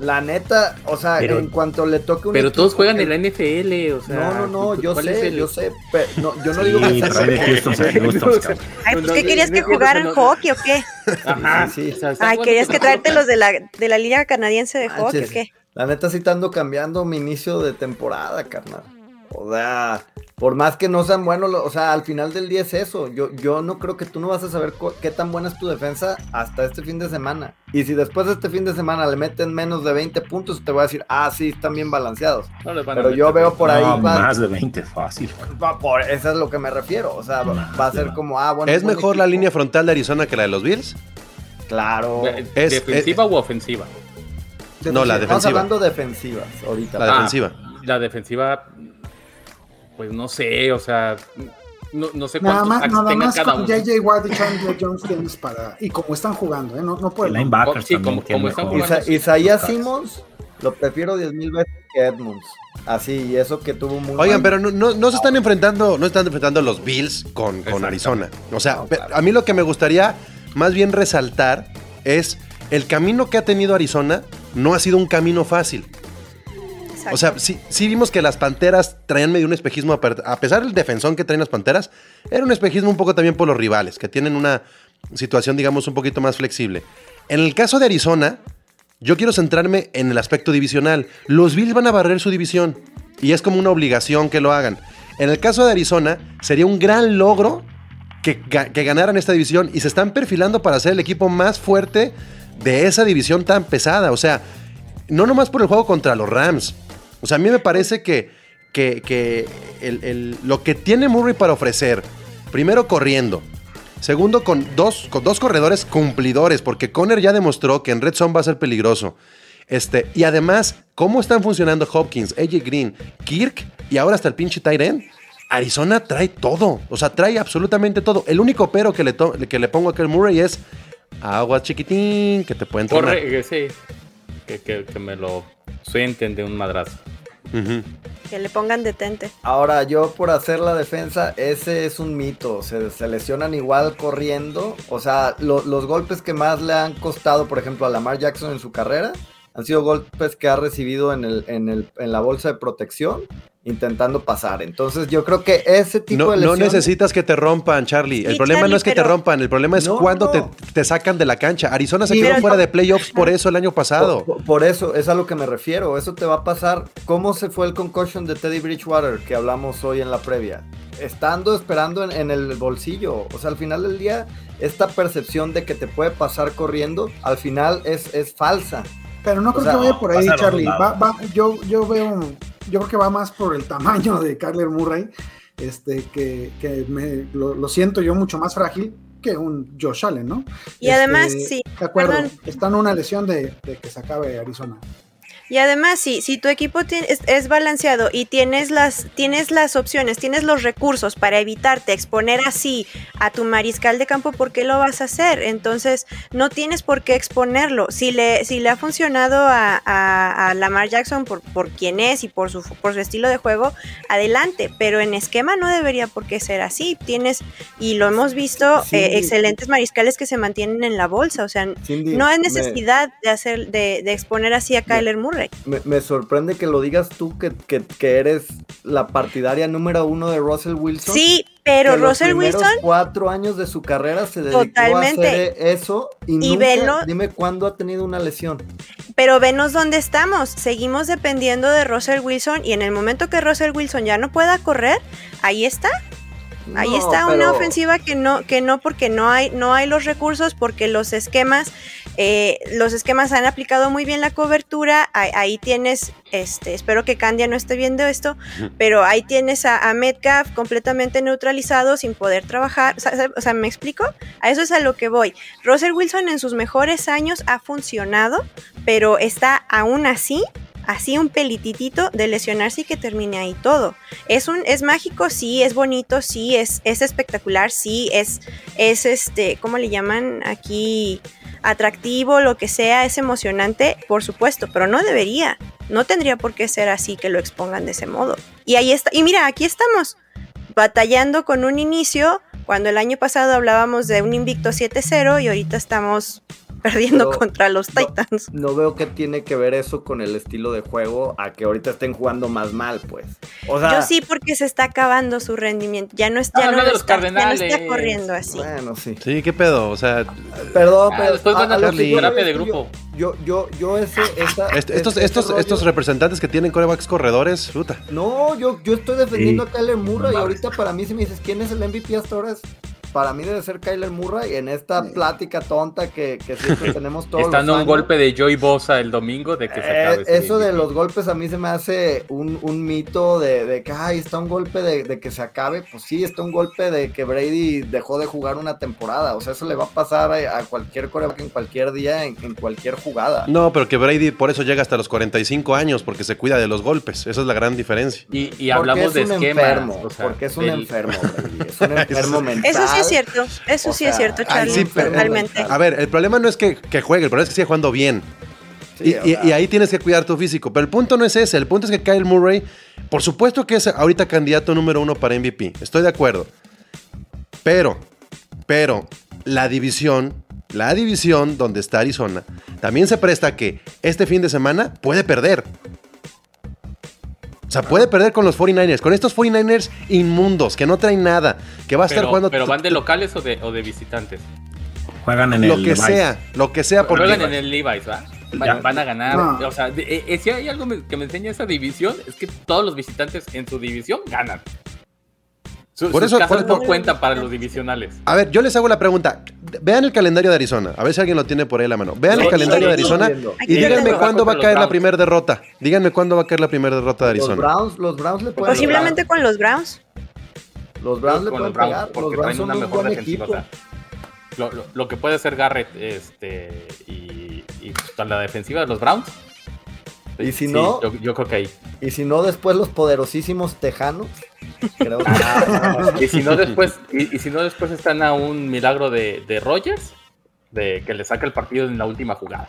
La neta, o sea, Pero- en cuanto le toque un Pero equipo todos juegan en la NFL, o sea. No, no, no, yo ¿cuál es sé, el- yo sé. pero no, yo no Sí, digo que trae de Houston. Ay, pues, No, ¿qué querías no, que jugaran no. hockey o qué? Ajá, Sí, sí. o sea, Ay, ¿querías que traerte los de la, de la Liga Canadiense de hockey o qué? La neta sí te ando cambiando mi inicio de temporada, carnal. O sea, por más que no sean buenos, o sea, al final del día es eso. Yo, yo no creo que tú no vas a saber qué tan buena es tu defensa hasta este fin de semana. Y si después de este fin de semana le meten menos de 20 puntos, te voy a decir, ah, sí, están bien balanceados. No les van a Pero yo veo por ahí, No, va- más de 20, fácil. va por, eso es lo que me refiero. O sea, va, No, va a ser no. como, ah, bueno. ¿Es mejor la línea frontal de Arizona que la de los Bills? Claro. Es- ¿Defensiva o ofensiva? No, la Estamos defensiva. hablando defensivas ahorita. La Ah, defensiva. La defensiva, pues no sé, o sea, no, no sé Nada cuántos más, sacks nada más cada con uno. JJ Watt y Chandler Jones tienes para. Y como están jugando, ¿eh? No, no Y pueden. linebackers Sí, como- están jugando. Isa- Isaías Simmons lo prefiero 10 mil veces que Edmonds. Así, y eso que tuvo muy Oigan, mal- pero no, no- no se están enfrentando, no están enfrentando los Bills con, con. Arizona. O sea, No, pe- claro. a mí lo que me gustaría más bien resaltar es el camino que ha tenido Arizona no ha sido un camino fácil. O sea, sí, vimos que las Panteras traían medio un espejismo, a pesar del defensón que traen las Panteras, era un espejismo un poco también por los rivales, que tienen una situación, digamos, un poquito más flexible. En el caso de Arizona, yo quiero centrarme en el aspecto divisional. Los Bills van a barrer su división y es como una obligación que lo hagan. En el caso de Arizona, sería un gran logro que, que ganaran esta división y se están perfilando para ser el equipo más fuerte de esa división tan pesada. O sea, no nomás por el juego contra los Rams. O sea, a mí me parece que, que, que el- el- lo que tiene Murray para ofrecer, primero corriendo, segundo con dos, con dos corredores cumplidores, porque Conner ya demostró que en Red Zone va a ser peligroso. Este, y además, cómo están funcionando Hopkins, AJ Green, Kirk y ahora hasta el pinche end. Arizona trae todo, o sea, trae absolutamente todo. El único pero que le, que le pongo a Kel Murray es agua chiquitín, que te pueden tronar. Corre, que sí, que, que, que me lo suenten de un madrazo. Que le pongan detente. Ahora, yo por hacer la defensa, ese es un mito. Se, se lesionan igual corriendo. O sea, lo- los golpes que más le han costado, por ejemplo, a Lamar Jackson en su carrera, han sido golpes que ha recibido en, el, en, el, en la bolsa de protección intentando pasar. Entonces, yo creo que ese tipo No, de no necesitas que te rompan, Charlie. el Sí, problema Charlie, no es que te rompan, el problema es No, cuando no. Te, te sacan de la cancha. Arizona se Sí, quedó fuera de playoffs por eso el año pasado. Por, por eso, es a lo que me refiero. Eso te va a pasar. ¿Cómo se fue el concussion de Teddy Bridgewater que hablamos hoy en la previa? Estando esperando en, en el bolsillo. O sea, al final del día, esta percepción de que te puede pasar corriendo, al final es, es falsa. Pero no O creo sea, que vaya por ahí, Charlie. Va- va- yo, yo veo, yo creo que va más por el tamaño de Kyler Murray, este, que, que me, lo, lo siento yo mucho más frágil que un Josh Allen, ¿no? Y Este, además, sí, De acuerdo, perdón. está en una lesión de, de que se acabe Arizona. Y además, si, si tu equipo tiene- es, es balanceado y tienes las, tienes las opciones, tienes los recursos para evitarte exponer así a tu mariscal de campo, ¿por qué lo vas a hacer? Entonces, no tienes por qué exponerlo. Si le, si le ha funcionado a, a- a Lamar Jackson por, por quién es y por su, por su estilo de juego, adelante. Pero en esquema no debería por qué ser así. Tienes, y lo hemos visto, Sí. eh, excelentes mariscales que se mantienen en la bolsa. O sea, Cindy, no hay me- necesidad de hacer, de, de exponer así a Kyler Murray. Me, me sorprende que lo digas tú, que, que- que eres la partidaria número uno de Russell Wilson. Sí, pero los Russell primeros Wilson, cuatro años de su carrera se dedicó Totalmente. a hacer eso y, Y nunca, velo- dime cuándo ha tenido una lesión. pero venos dónde estamos. Seguimos dependiendo de Russell Wilson y en el momento que Russell Wilson ya no pueda correr, ahí está. Ahí No, está una pero- ofensiva que no, que no, porque no hay, no hay los recursos, porque los esquemas, eh, los esquemas han aplicado muy bien la cobertura. Ahí, ahí tienes, este, espero que Candia no esté viendo esto, pero ahí tienes a, a Metcalf completamente neutralizado sin poder trabajar. O sea, o sea, ¿me explico? A eso es a lo que voy. Russell Wilson en sus mejores años ha funcionado, pero está aún así, así un pelititito de lesionarse y que termine ahí todo. Es un, es mágico, sí, es bonito, sí, es, es espectacular, sí, es, es este, ¿cómo le llaman aquí? atractivo, lo que sea, es emocionante, por supuesto, pero no debería, no tendría por qué ser así que lo expongan de ese modo. Y ahí está, y mira, aquí estamos, batallando con un inicio, cuando el año pasado hablábamos de un invicto 7-0 y ahorita estamos perdiendo Pero contra los no- Titans. No veo qué tiene que ver eso con el estilo de juego a que ahorita estén jugando más mal, pues. O sea, Yo sí, porque se está acabando su rendimiento. Ya no, es, Ah, ya no, está, ya no está corriendo así. Bueno, sí. Sí, qué pedo. O sea, Perdón, Ah, pero después van a hacer que terapia de que grupo. Yo, yo, yo, ese, esa, est- estos, ese estos, rollo- estos representantes que tienen corebacks corredores, puta. No, yo, yo estoy defendiendo Sí. a Kyler Murray y ahorita para mí si me dices quién es el MVP hasta ahora es para mí debe ser Kyler Murray en esta plática tonta que, que siempre tenemos todos los a un golpe de Joey Bosa el domingo de que se Eh, acabe. ese eso de los golpes a mí se me hace un, un mito de, de que ay, está un golpe de, de que se acabe. Pues sí, está un golpe de que Brady dejó de jugar una temporada. O sea, eso le va a pasar a, a cualquier coreback en cualquier día, en, en cualquier jugada. No, pero que Brady por eso llega hasta los 45 años, porque se cuida de los golpes. Esa es la gran diferencia. Y, hablamos de es un esquemas. enfermo, o sea, porque es un del- enfermo, Brady, es un enfermo mental. Eso sí es cierto, eso O sí es cierto, Charlie, sí, pero- totalmente. A ver, el problema no es que, que juegue, el problema es que siga jugando bien. Sí, y, y- ahí tienes que cuidar tu físico. Pero el punto no es ese. El punto es que Kyle Murray, por supuesto que es ahorita candidato número uno para MVP. Estoy de acuerdo. Pero, pero, la división, la división donde está Arizona, también se presta a que este fin de semana puede perder. O sea, puede perder con los 49ers, con estos 49ers inmundos, que no traen nada, que va a estar pero, jugando pero van de locales o de, o de visitantes. Juegan en lo el que Levi's. sea, lo que sea porque Juegan en el Levi's, ¿va? Van, a ganar. No. O sea, de- eh, eh, si hay algo me- que me enseña esa división, es que todos los visitantes en su división ganan. Por sus eso- casas por- no cuentan para los divisionales. A ver, yo les hago la pregunta. Vean el calendario de Arizona. A ver si alguien lo tiene por ahí a la mano. Vean No, el calendario de Arizona y díganme cuándo va a los caer la primera derrota. Díganme cuándo va a caer la primera derrota de los Arizona. Browns, los Browns le pueden Posiblemente con los Browns. Los Browns le pueden los Browns, pegar. porque Los Browns traen son una un mejor buen defensiva. equipo. o sea, lo, lo- lo que puede hacer Garrett este, y, y pues, la defensiva de los Browns. Y si Sí, no- yo, yo creo que ahí. Y si no, después los poderosísimos tejanos. Creo que Y si no después, y, y si no después están a un milagro de, de Rogers, de que le saca el partido en la última jugada.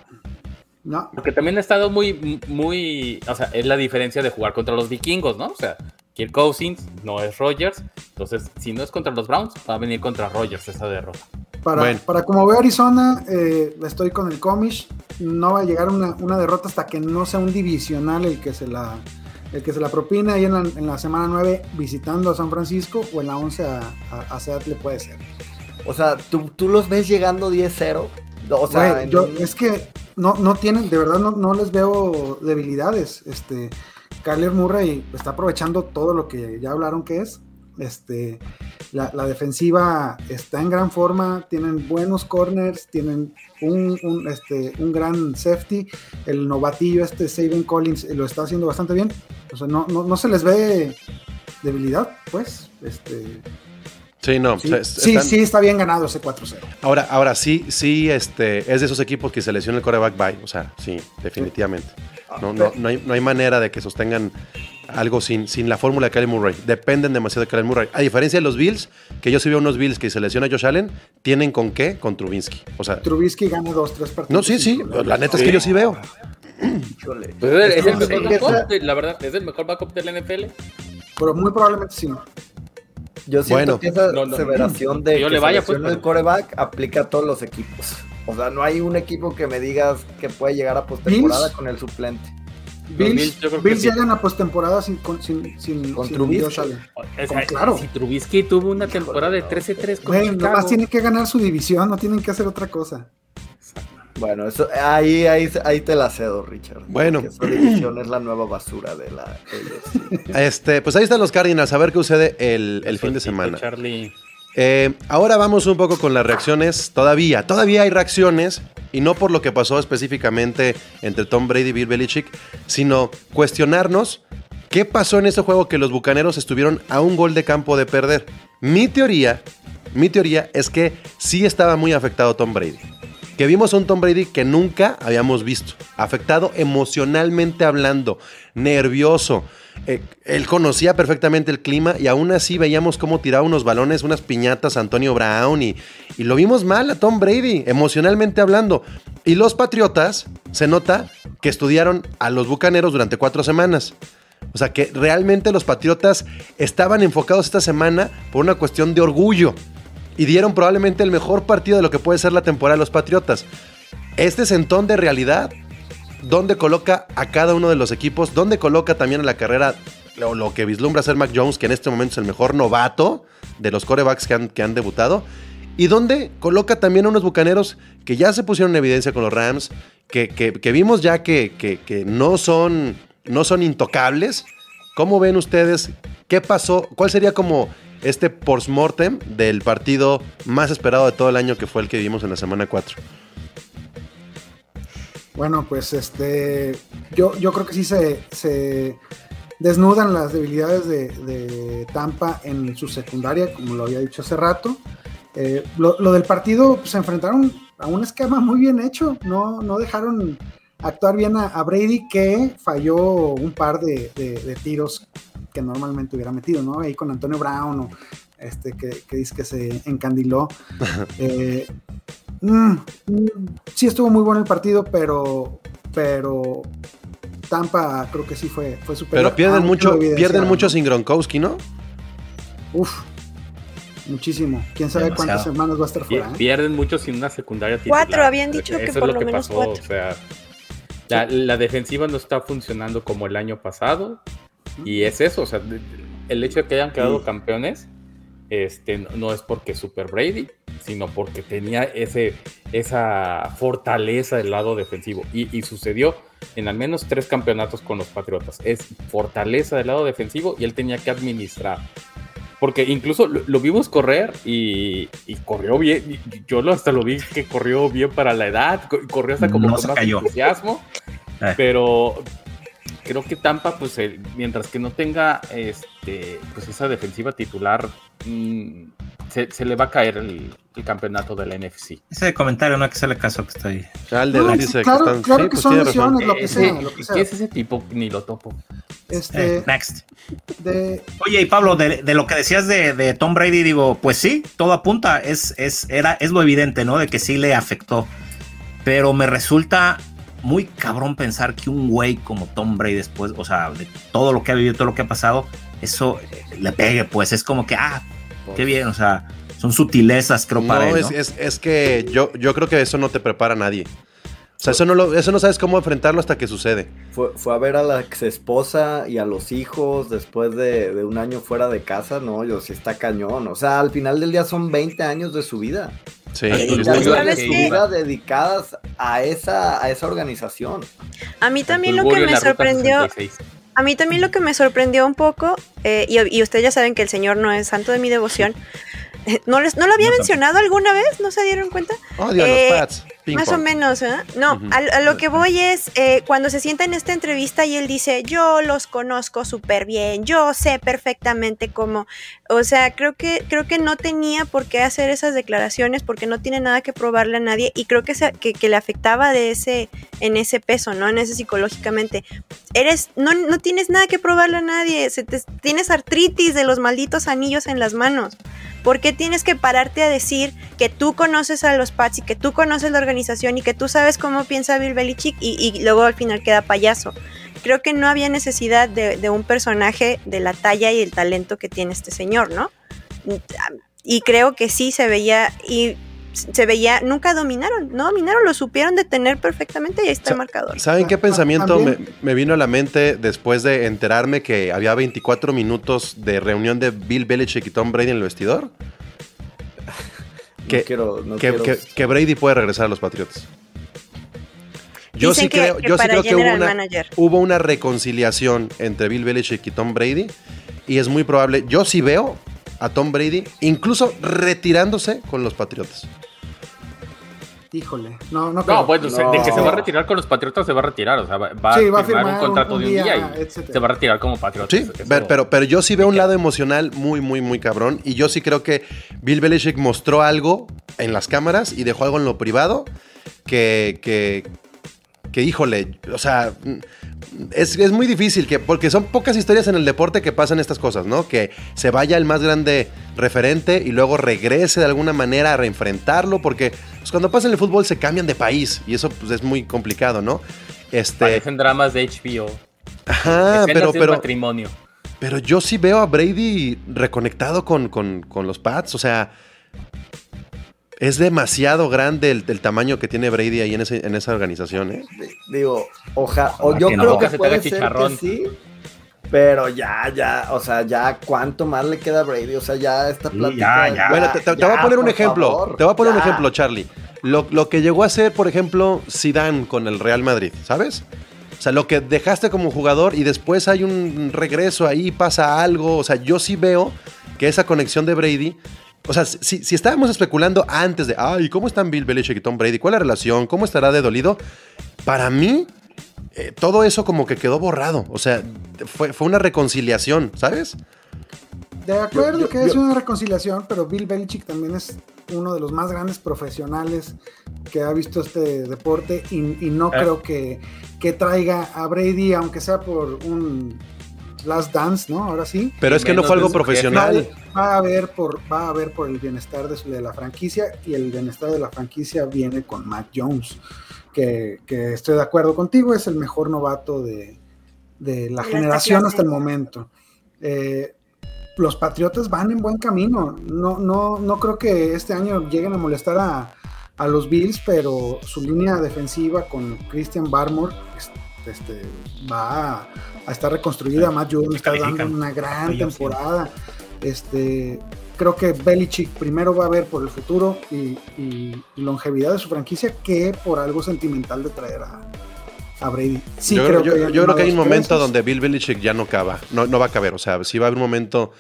No, Porque también ha estado muy, muy, o sea, es la diferencia de jugar contra los vikingos, ¿no? O sea, Kirk Cousins no es Rogers, entonces si no es contra los Browns, va a venir contra Rogers esa derrota. Para, Bueno. para como veo Arizona, eh, estoy con el Comish. No va a llegar una, una derrota hasta que no sea un divisional el que se la, el que se la propina ahí en la, en la semana 9 visitando a San Francisco o en la 11 a, a, a Seattle puede ser. O sea, ¿tú, tú los ves llegando 10-0. O sea, yo- es que no, no tienen, de verdad no, no les veo debilidades. Este, Kyler Murray está aprovechando todo lo que ya hablaron que es. Este, la, defensiva está en gran forma, tienen buenos corners, tienen un, este, un gran safety. El novatillo, este Saban Collins, lo está haciendo bastante bien. O sea, no, no, no se les ve debilidad, pues. Este, Sí, no. sí, sea, sí, está bien ganado ese 4-0. Ahora, ahora sí, sí, este, es de esos equipos que se lesiona el coreback bye. O sea, sí, definitivamente. No, no, no, hay, no hay manera de que sostengan algo sin, sin la fórmula de Kyle Murray. Dependen demasiado de Kyle Murray. A diferencia de los Bills, que yo sí veo unos Bills que se lesiona Josh Allen, ¿tienen con qué? Con Trubinsky. O sea, Trubisky gana dos, tres partidos. no, sí, sí. La neta es que yo sí veo. Pues es, es el que- mejor backup, la verdad, es el mejor backup del NFL. Pero muy probablemente sí. Yo siento Bueno. que esa No, no. aseveración de Que yo que le vaya, pues, el coreback aplica a todos los equipos. O sea, no hay un equipo que me digas que puede llegar a postemporada Bills. con el suplente. Bills, Bills sí. llegan a postemporada sin, con, sin, sin, Con sin Trubisky. O sea, Claro. Si Trubisky tuvo una temporada de 13-3 con Güey, Chicago. nomás tienen que ganar su división, no tienen que hacer otra cosa. Bueno, eso, ahí, ahí, ahí te la cedo, Richard. Bueno. Porque Esa división es la nueva basura de la AFC. Este, pues ahí están los Cardinals, a ver qué sucede el, el fin de semana. Charlie. Eh, ahora vamos un poco con las reacciones. Todavía, todavía hay reacciones. Y no por lo que pasó específicamente entre Tom Brady y Bill Belichick, sino cuestionarnos qué pasó en ese juego que los bucaneros estuvieron a un gol de campo de perder. Mi teoría, mi teoría es que sí estaba muy afectado Tom Brady. Que vimos a un Tom Brady que nunca habíamos visto. Afectado emocionalmente hablando, nervioso. Eh, él conocía perfectamente el clima y aún así veíamos cómo tiraba unos balones, unas piñatas a Antonio Brown y, y lo vimos mal a Tom Brady, emocionalmente hablando. Y los Patriotas, se nota que estudiaron a los Bucaneros durante cuatro semanas. O sea que realmente los Patriotas estaban enfocados esta semana por una cuestión de orgullo y dieron probablemente el mejor partido de lo que puede ser la temporada de los Patriotas. este sentón de realidad, ¿dónde coloca a cada uno de los equipos? ¿Dónde coloca también a la carrera lo, lo que vislumbra ser Mac Jones, que en este momento es el mejor novato de los corebacks que han, que han debutado? ¿Y dónde coloca también a unos bucaneros que ya se pusieron en evidencia con los Rams, que, que- que vimos ya que, que- que no, son, no son intocables? ¿Cómo ven ustedes? ¿Qué pasó? ¿Cuál sería como este post-mortem del partido más esperado de todo el año que fue el que vimos en la semana 4? Bueno, pues este, yo, yo creo que sí se, se desnudan las debilidades de, Tampa en su secundaria, como lo había dicho hace rato. Eh, lo, del partido, pues, se enfrentaron a un esquema muy bien hecho, no, no dejaron actuar bien a, Brady, que falló un par de tiros que normalmente hubiera metido, ¿no? Ahí con Antonio Brown, o este, que, que dice que se encandiló. Eh, mm, mm, sí estuvo muy bueno el partido, pero, pero Tampa creo que sí fue, fue superior. Pero pierden aunque mucho, lo pierden mucho sin Gronkowski, ¿no? Uf, muchísimo. Quién sabe Demasiado. cuántas semanas va a estar fuera. ¿eh? Pierden mucho sin una secundaria titular. Cuatro, habían dicho que Eso por es lo que menos pasó, cuatro. O sea, la, la defensiva no está funcionando como el año pasado. Y es eso, o sea, el hecho de que hayan quedado campeones este, no, es porque Super Brady, sino porque tenía ese, esa fortaleza del lado defensivo. Y, y sucedió en al menos tres campeonatos con los Patriotas. Es fortaleza del lado defensivo y él tenía que administrar. Porque incluso lo, lo vimos correr y, y corrió bien. Yo hasta lo vi que corrió bien para la edad. co- Corrió hasta como No con más cayó. entusiasmo. Eh. Pero creo que Tampa, pues, eh, mientras que no tenga este, pues esa defensiva titular, mm, se, se le va a caer el, el campeonato de la NFC. Ese comentario no hay que hacerle caso que está ahí. Alder No, dice claro, que están. claro sí, que pues son lesiones, lo que Ese- sea, lo que sea. ¿Qué es ese tipo? Ni lo topo. Este, Eh, next. de, Oye, y Pablo, de, de lo que decías de, de Tom Brady, digo, pues sí, todo apunta, es, es, era, es lo evidente, ¿no? De que sí le afectó. Pero me resulta muy cabrón pensar que un güey como Tom Brady después, o sea, de todo lo que ha vivido, todo lo que ha pasado, eso eh, le pegue, pues es como que, ah, qué bien, o sea, son sutilezas, creo, para No, él, es, ¿no? es- es que yo, yo creo que eso no te prepara a nadie. O sea, eso no, lo- eso no sabes cómo enfrentarlo hasta que sucede. Fue, fue a ver a la ex esposa y a los hijos después de, de un año fuera de casa, no, yo sí está cañón. O sea, al final del día son 20 años de su vida. Sí, Ay, sí, 20 sí, años sí. ¿Sabes de su qué? vida dedicadas a esa, a esa organización. A mí también lo Fulgurio que me sorprendió, 66. a mí también lo que me sorprendió un poco, eh, y, y ustedes ya saben que el Señor no es santo de mi devoción, ¿no, les, ¿no lo había No, mencionado alguna vez? ¿No se dieron cuenta? Odio a Eh, los Pats. Más o menos, ¿eh? No, a, a lo que voy es eh, cuando se sienta en esta entrevista y él dice, yo los conozco súper bien, yo sé perfectamente cómo, o sea, creo que, creo que no tenía por qué hacer esas declaraciones porque no tiene nada que probarle a nadie y creo que, se- que, que le afectaba de ese, en ese peso, ¿no? En ese psicológicamente. Eres, no, no tienes nada que probarle a nadie, se te- tienes artritis de los malditos anillos en las manos. ¿Por qué tienes que pararte a decir que tú conoces a los Pats y que tú conoces la organización y que tú sabes cómo piensa Bill Belichick y, y luego al final queda payaso? Creo que no había necesidad de, de un personaje de la talla y el talento que tiene este señor, ¿no? Y creo que sí se veía y se veía, nunca dominaron, no dominaron, lo supieron detener perfectamente y ahí está Sa- el marcador. ¿Saben qué Ta- pensamiento me, me vino a la mente después de enterarme que había 24 minutos de reunión de Bill Belichick y Tom Brady en el vestidor? Que- no quiero, no que, quiero- que- que Brady puede regresar a los Patriots. Yo Dicen sí que- creo, que yo sí creo que hubo una, hubo una reconciliación entre Bill Belichick y Tom Brady y es muy probable, yo sí veo a Tom Brady incluso retirándose con los Patriotas. Híjole, no, no No, creo. bueno, se- de que se va a retirar con los Patriotas, se va a retirar. O sea, va, va Sí, a firmar un contrato de un día, y etcétera. se va a retirar como Patriota. Sí, pero, pero, pero yo sí veo un lado emocional muy, muy, muy cabrón. Y yo sí creo que Bill Belichick mostró algo en las cámaras y dejó algo en lo privado que, que, que híjole, o sea, es, es muy difícil, que, porque son pocas historias en el deporte que pasan estas cosas, ¿no? Que se vaya el más grande referente y luego regrese de alguna manera a reenfrentarlo, porque pues, cuando pasa en el fútbol se cambian de país y eso pues, es muy complicado, ¿no? Este, Parecen dramas de HBO. ajá, escenas pero, pero, matrimonio. pero yo sí veo a Brady reconectado con, con- con los Pats. O sea, es demasiado grande el, el tamaño que tiene Brady ahí en, ese, en esa organización, ¿eh? Digo, oja, o Ojalá yo que no. creo que Que se te puede ser que sí, pero ya, ya, o sea, ya cuánto más le queda a Brady, o sea, ya esta Sí, plática. ya, ya. Bueno, te, te- te ya, voy a poner un ejemplo. favor, te voy a poner un ejemplo, Charlie. Lo, lo que llegó a ser, por ejemplo, Zidane con el Real Madrid, ¿sabes? O sea, lo que dejaste como jugador y después hay un regreso ahí, pasa algo. O sea, yo sí veo que esa conexión de Brady. O sea, si, si estábamos especulando antes de, ay, ¿cómo están Bill Belichick y Tom Brady? ¿Cuál es la relación? ¿Cómo estará de dolido? Para mí, eh, todo eso como que quedó borrado. O sea, fue, fue una reconciliación, ¿sabes? De acuerdo Yo- yo- que es yo- una reconciliación, pero Bill Belichick también es uno de los más grandes profesionales que ha visto este deporte y, y no Eh. creo que, que traiga a Brady, aunque sea por un last dance, ¿no? Ahora sí. Pero es que no fue algo profesional. Va a ver por, va a ver por el bienestar de, su- de la franquicia y el bienestar de la franquicia viene con Matt Jones, que, que estoy de acuerdo contigo, es el mejor novato de, de la De generación hasta el momento. Eh, los Patriotas van en buen camino. No, no, no creo que este año lleguen a molestar a, a los Bills, pero su línea defensiva con Christian Barmore es- este, va a, a estar reconstruida. Matt Judon está dando una gran temporada. Este, creo que Belichick primero va a ver por el futuro y, y- y longevidad de su franquicia que por algo sentimental de traer a, a Brady. Sí, yo creo yo- que, yo creo que hay un momento donde Bill Belichick ya no cava, no, no va a caber. O sea, sí va a haber un momento.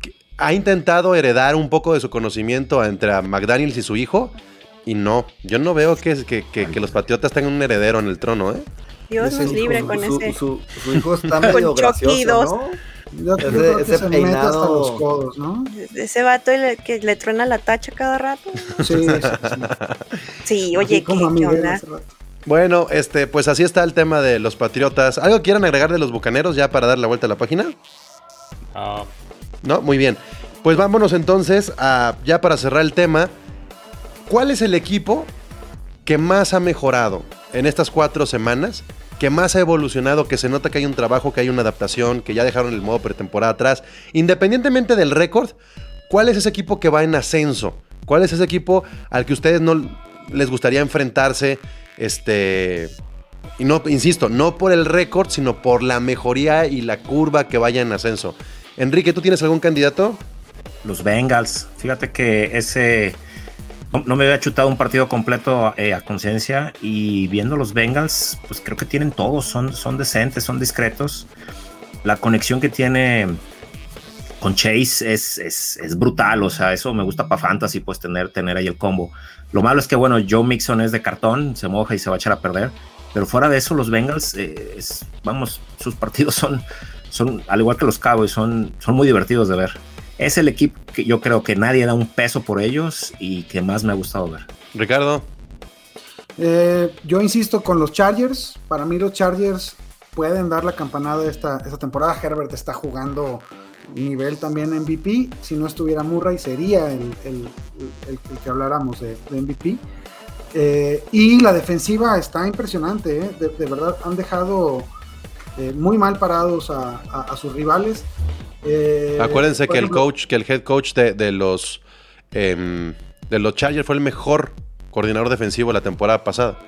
que ha intentado heredar un poco de su conocimiento entre a McDaniels y su hijo. Y no, yo no veo que, que, que- que los patriotas tengan un heredero en el trono, ¿eh? Dios nos libre con su, ese. Su, su hijo está medio gracioso. Yo, yo Ese- creo que ese se mete hasta peinado- los codos, ¿no? Ese vato el que le truena la tacha cada rato. Sí, sí, sí. Sí, oye, ¿qué, qué onda? Bueno, este, pues así está el tema de los patriotas. ¿Algo quieran agregar de los bucaneros ya para dar la vuelta a la página? Ah, No, muy bien. Pues vámonos entonces a, ya para cerrar el tema. ¿Cuál es el equipo que más ha mejorado en estas cuatro semanas? Que más ha evolucionado, que se nota que hay un trabajo, que hay una adaptación, que ya dejaron el modo pretemporada atrás. Independientemente del récord, ¿cuál es ese equipo que va en ascenso? ¿Cuál es ese equipo al que ustedes no les gustaría enfrentarse? Este. Y no, insisto, no por el récord, sino por la mejoría y la curva que vaya en ascenso. Enrique, ¿tú tienes algún candidato? Los Bengals. Fíjate que ese. No, me había chutado un partido completo eh, a conciencia y viendo los Bengals, pues creo que tienen todos, son, son decentes, son discretos. La conexión que tiene con Chase es, es, es brutal, o sea, eso me gusta para Fantasy, pues tener, tener ahí el combo. Lo malo es que, bueno, Joe Mixon es de cartón, se moja y se va a echar a perder, pero fuera de eso, los Bengals, eh, vamos, sus partidos son, son, al igual que los Cowboys, son, son muy divertidos de ver. Es el equipo que yo creo que nadie da un peso por ellos y que más me ha gustado ver. Ricardo. Eh, yo insisto con los Chargers. Para mí los Chargers pueden dar la campanada esta, esta temporada. Herbert está jugando nivel también MVP. Si no estuviera Murray sería el, el- el- el que habláramos de, de MVP. Eh, y la defensiva está impresionante. ¿eh? De, de verdad han dejado eh, muy mal parados a, a- a sus rivales. Eh, Acuérdense que el coach, que el head coach de, de los em, de los Chargers fue el mejor coordinador defensivo la temporada pasada.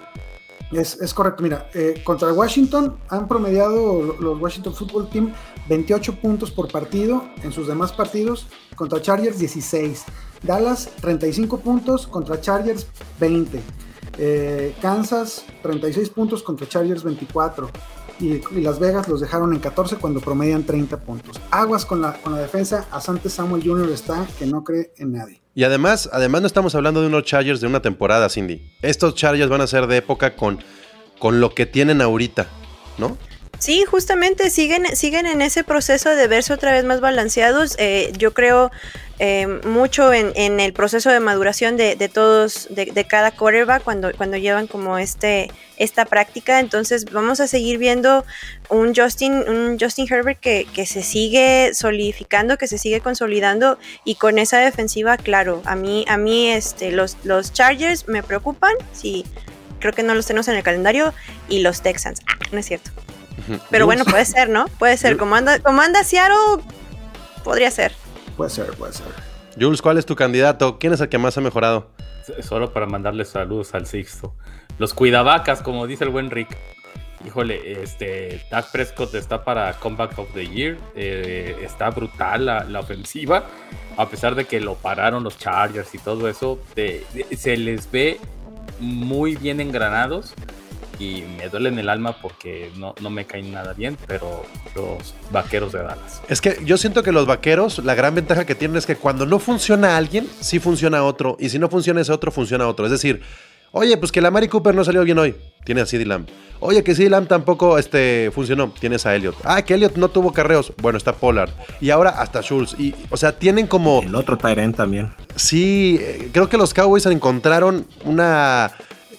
Es, es correcto, mira, eh, contra Washington han promediado lo- los Washington Football Team 28 puntos por partido en sus demás partidos, contra Chargers 16, Dallas 35 puntos, contra Chargers 20, Eh, Kansas 36 puntos contra Chargers 24 y, Las Vegas los dejaron en 14 cuando promedian 30 puntos. Aguas con la, con la defensa, Asante Samuel Jr. está que no cree en nadie. Y además, además no estamos hablando de unos Chargers de una temporada, Cindy. Estos Chargers van a ser de época con, con lo que tienen ahorita, ¿no? Sí, justamente siguen, siguen en ese proceso de verse otra vez más balanceados. Eh, yo creo eh, mucho en, en el proceso de maduración de, de todos, de, de cada quarterback cuando, cuando llevan como este, esta práctica. Entonces vamos a seguir viendo un Justin, un Justin Herbert que, que se sigue solidificando, que se sigue consolidando y con esa defensiva, claro, a mí, a mí este, los, los Chargers me preocupan, sí, creo que no los tenemos en el calendario, y los Texans, ah, no es cierto. Pero bueno, puede ser, ¿no? Puede ser. Como anda, como anda Seattle, podría ser. Puede ser, puede ser. Jules, ¿cuál es tu candidato? ¿Quién es el que más ha mejorado? Solo para mandarle saludos al Sixto. Los cuidavacas, como dice el buen Rick. Híjole, este, Dak Prescott está para Comeback of the Year. eh, está brutal la, la ofensiva. A pesar de que lo pararon los Chargers y todo eso, se les ve muy bien engranados. Y me duele en el alma porque no, no me caen nada bien, pero los vaqueros de Dallas. Es que yo siento que los vaqueros, la gran ventaja que tienen es que cuando no funciona alguien, sí funciona otro. Y si no funciona ese otro, funciona otro. Es decir, oye, pues que la Mari Cooper no salió bien hoy. Tienes a CD Lamb. Oye, que CD Lamb tampoco este, funcionó. Tienes a Elliot. Ah, que Elliot no tuvo carreos. Bueno, está Pollard. Y ahora hasta Schultz. Y, o sea, tienen como. El otro Tyrant también. Sí, eh, creo que los Cowboys encontraron una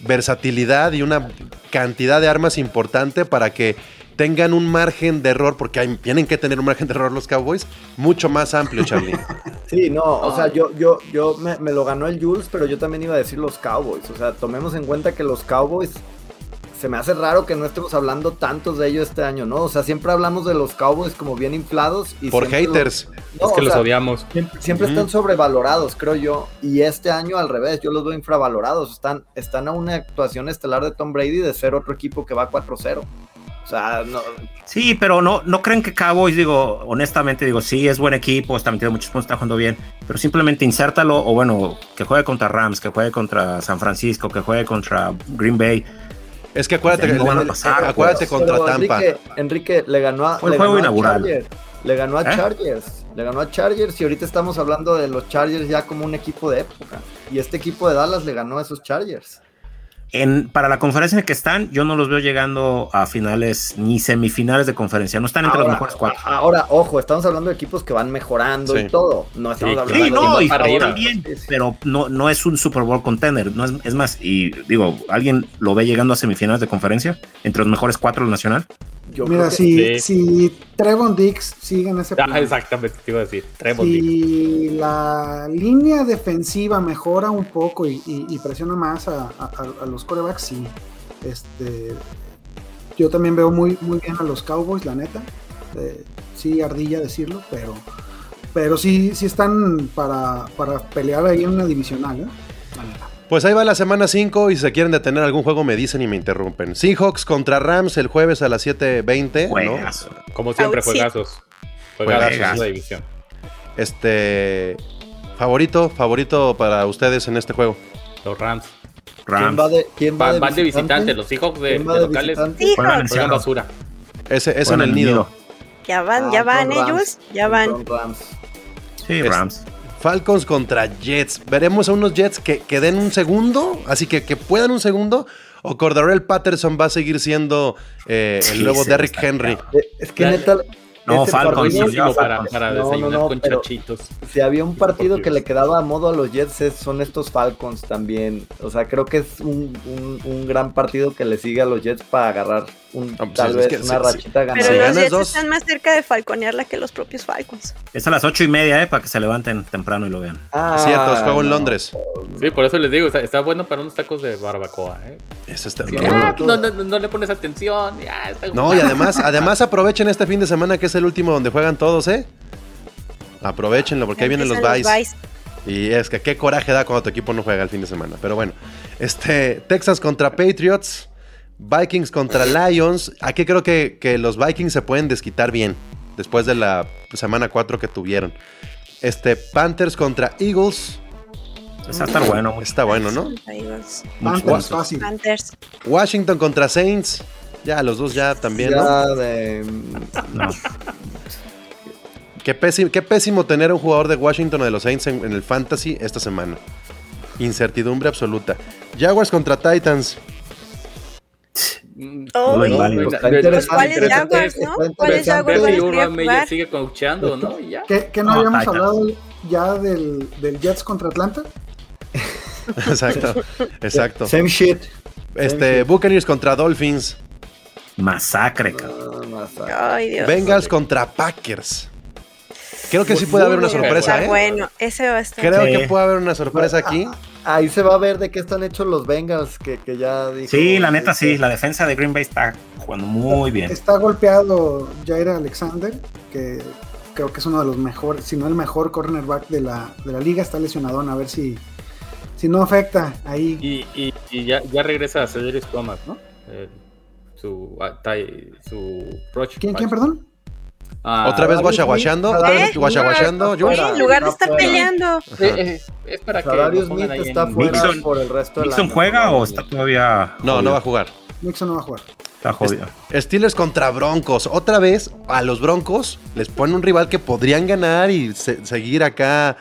versatilidad y una cantidad de armas importante para que tengan un margen de error, porque tienen que tener un margen de error los Cowboys, mucho más amplio, Charlie. Sí, no, o sea, yo, yo, yo me, me lo ganó el Jules, pero yo también iba a decir los Cowboys. O sea, tomemos en cuenta que los Cowboys se me hace raro que no estemos hablando tantos de ellos este año, ¿no? O sea, siempre hablamos de los Cowboys como bien inflados y Por los- haters. No, es que los sea, odiamos. Siempre, están sobrevalorados, creo yo. Y este año al revés, yo los veo infravalorados. Están, están a una actuación estelar de Tom Brady de ser otro equipo que va 4-0. O sea, no, Sí, pero no, no creen que Cowboys, digo, honestamente, digo, sí, es buen equipo, está metiendo muchos puntos, está jugando bien, pero simplemente insértalo, o bueno, que juegue contra Rams, que juegue contra San Francisco, que juegue contra Green Bay. Es que acuérdate, Ya no que- van a pasar, acuérdate Pero contra Tampa. Enrique, Enrique le ganó a, Fue el le juego inaugural. Chargers. Le ganó a ¿Eh? Chargers. Le ganó a Chargers y ahorita estamos hablando de los Chargers ya como un equipo de época. Y este equipo de Dallas le ganó a esos Chargers. En, para la conferencia en la que están, yo no los veo llegando a finales ni semifinales de conferencia, no están entre los mejores cuatro. ahora, ojo, estamos hablando de equipos que van mejorando Sí. y todo. No estamos Sí, hablando Sí, de no, equipos y para arriba. también, pero no, no es un Super Bowl contender. No es, es más, y digo, ¿alguien lo ve llegando a semifinales de conferencia? Entre los mejores cuatro de la nacional. Yo Mira, si, sí. si Trevon Dix sigue en ese Ah, exactamente, te iba a decir. Trevor Dix. si la línea defensiva mejora un poco y, y- y presiona más a, a- a los corebacks, sí. Este, yo también veo muy, muy bien a los Cowboys, la neta. Eh, sí, ardilla decirlo, pero, pero sí, sí están para, para pelear ahí en una divisional. ¿eh? La neta. Pues ahí va la semana 5 y si se quieren detener algún juego me dicen y me interrumpen. Seahawks contra Rams el jueves a las 7.20. ¿no? Como siempre, Out, juegazos. Juegazos Juegas. en la división. Este. Favorito, favorito para ustedes en este juego. Los Rams. ¿Quién Rams. va de, quién va Van, de van de visitante? visitante. Los Seahawks de, ¿Quién de de locales Juegan en juegan basura. Ese es en el nido. Ya van, Ah, ya van son Rams. ellos, ya van. Rams. Sí, Es- Rams. Falcons contra Jets. Veremos a unos Jets que, que den un segundo, así que que puedan un segundo. O Cordarrelle Patterson va a seguir siendo eh, el Sí, nuevo sí, Derrick Henry. Eh, Es que neta. No, ese Falcons, yo, para, para No, no, desayunar no, con chachitos. Si había un partido que le quedaba a modo a los Jets, son estos Falcons también. O sea, creo que es un, un- un gran partido que le sigue a los Jets para agarrar un, pues tal es vez que una sí, sí. rachita Pero ganadora. Si los ganas Jets dos- están más cerca de falconearla que los propios Falcons. Es a las ocho y media, ¿eh? Para que se levanten temprano y lo vean. Ah, Es cierto, es juego en. Londres. Sí, por eso les digo, está, está bueno para unos tacos de barbacoa. ¿eh? Eso está- Sí. Ah, no, no, no, no le pones atención. ya, está- No, y además, además aprovechen este fin de semana que es el último donde juegan todos, ¿eh? Aprovechenlo porque ahí vienen los buys. Y es que qué coraje da cuando tu equipo no juega el fin de semana. Pero bueno, este Texans contra Patriots, Vikings contra Lions. Aquí creo que, que los Vikings se pueden desquitar bien después de la semana 4 que tuvieron. Este Panthers contra Eagles. Pues estar bueno. Está bueno, ¿no? Panthers, fácil. Panthers. Washington contra Saints. Ya, los dos ya también, ¿no? Ya de- No. Qué pésimo, qué pésimo tener a un jugador de Washington o de los Saints en, en el Fantasy esta semana. Incertidumbre absoluta. Jaguars contra Titans. Oh, Lo no, inválido. no, Está no, interesante, no, ¿Cuáles Jaguars, es- no? ¿Cuáles. Jaguars Urban Meyer sigue coachando, ¿no? Ya. ¿Qué, qué no, No, habíamos Titans. hablado ya del, del Jets contra Atlanta? Exacto, exacto. Same shit. Este, Buccaneers contra Dolphins. Masacre, cabrón. Ah, a- Ay, Dios. Bengals contra Packers. Creo que sí puede haber una sorpresa, ¿eh? bueno, ese va a estar. Creo Sí. que puede haber una sorpresa aquí. Ahí se va a ver de qué están hechos los Bengals, que, que ya dijo. Sí, la neta sí. La defensa de Green Bay está jugando muy bien. Está golpeado Jair Alexander, que creo que es uno de los mejores, si no el mejor cornerback de la, de la liga. Está lesionado, a ver si, si no afecta ahí. Y, y, y ya, ya regresa a Cedric Thomas, ¿no? Eh, su, ah, su Roach ¿Quién, quién, perdón? Ah, Otra vez guachaguachando, otra vez guachaguachando, En lugar de estar fuera. peleando. eh, eh, es para que Sadarius pongan Smith está en- fuera Mixon- por el resto del ¿Nixon juega o está todavía? No, no va a jugar. Nixon no va a jugar. Está jodido. Steelers contra Broncos. Otra vez a los Broncos les ponen un rival que podrían ganar y se- seguir acá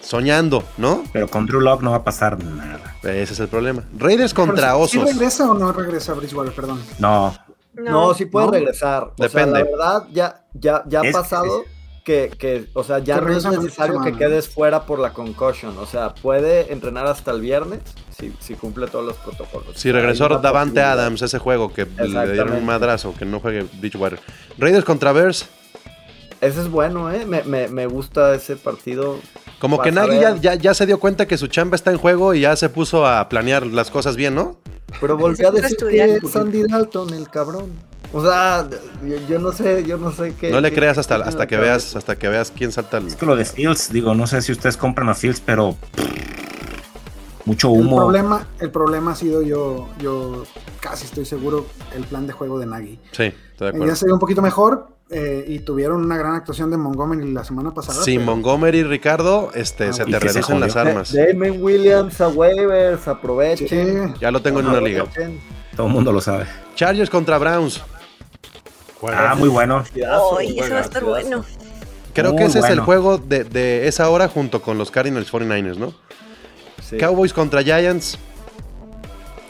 soñando, ¿no? Pero con Drew Lock no va a pasar nada. Ese es el problema. Raiders contra Pero, ¿sí- Osos. ¿Sí regresa o no regresa Bridgewater? Perdón. No, No, sí puede ¿No? regresar. O Depende. sea, la verdad, ya, ya, ya ha Es- pasado que, que, o sea, ya no es necesario que quedes fuera por la concussion. O sea, puede entrenar hasta el viernes si, si cumple todos los protocolos. Si regresó Davante. Adams, ese juego que le dieron un madrazo, que no juegue Bridgewater. Raiders contra Bears. Ese es bueno, ¿eh? Me, me, me gusta ese partido. Como que Nagy ya, ya, ya se dio cuenta que su chamba está en juego y ya se puso a planear las cosas bien, ¿no? Pero volvió a decir que es Sandy Dalton, el cabrón. O sea, yo, yo no sé, yo no sé qué. No le qué- creas hasta, hasta que veas, hasta que veas quién salta el. es que lo de Fields, digo, no sé si ustedes compran a Fields, pero mucho El humo. problema, el problema ha sido yo, yo casi estoy seguro, el plan de juego de Nagy. Sí, estoy de acuerdo. Ya se vio un poquito mejor eh, y tuvieron una gran actuación de Montgomery la semana pasada. Sí, pero- Montgomery y Ricardo, este, Ah, se y te reducen las armas. Damon Williams a waivers, aprovechen. Sí. Ya lo tengo en una liga. Todo el mundo lo sabe. Chargers contra Browns. Ah, muy bueno. Ay, eso va a estar bueno. Creo Muy que ese es el juego de, de esa hora junto con los Cardinals 49ers, ¿no? Sí. Cowboys contra Giants.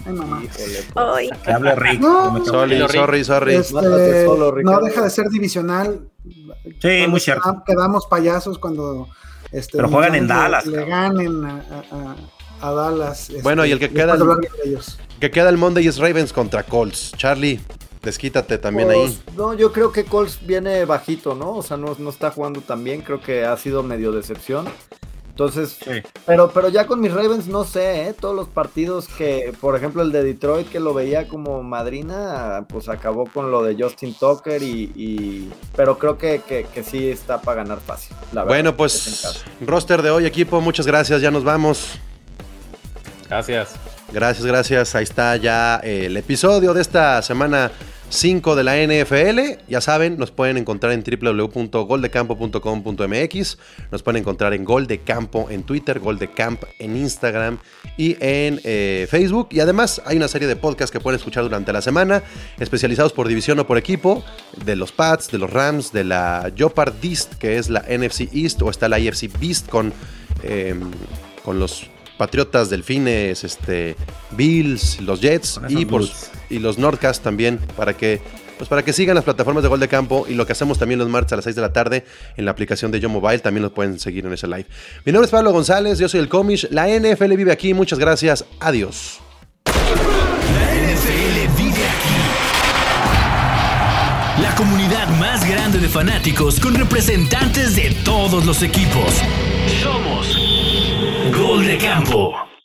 Ay, mamá. Híjole, pues. Ay, Que hable Rick. No. no me tengo- Sorry, Rick. sorry, sorry. Este, solo, no Ricardo. deja de ser divisional. Sí, Cuando muy cierto. quedam- Quedamos payasos cuando. Este, Pero juegan en le- Dallas, Le, ganen a, a- a- a Dallas. este, Bueno, y el que después queda el- ellos. Que queda el Monday es Ravens contra Colts. Charlie, desquítate también ahí. Pues, No, yo creo que Colts viene bajito, ¿no? O sea, no, no está jugando tan bien. Creo que ha sido medio decepción. Entonces, Sí. pero, pero ya con mis Ravens no sé, ¿eh? Todos los partidos que, por ejemplo, el de Detroit que lo veía como madrina, pues acabó con lo de Justin Tucker y... y- pero creo que, que, que sí está para ganar fácil. la verdad, Bueno, es en pues roster de hoy, equipo, muchas gracias, ya nos vamos. Gracias. Gracias, gracias. Ahí está ya eh, el episodio de esta semana 5 de la NFL. Ya saben, nos pueden encontrar en www.goldecampo.com.mx. Nos pueden encontrar en Gol de Campo en Twitter, Gol de Camp en Instagram y en eh, Facebook. Y además hay una serie de podcasts que pueden escuchar durante la semana, especializados por división o por equipo, de los Pats, de los Rams, de la Jopard East, que es la NFC East, o está la IFC Beast con, eh, con los Patriotas, Delfines, este, Bills, los Jets y, por, y los Nordcast también para que pues para que sigan las plataformas de Gol de Campo y lo que hacemos también los martes a las 6 de la tarde en la aplicación de Yo Mobile, también los pueden seguir en ese live. Mi nombre es Pablo González, yo soy el Comish, la NFL vive aquí, muchas gracias, adiós. La NFL vive aquí. La comunidad más grande de fanáticos con representantes de todos los equipos. Somos De Campo.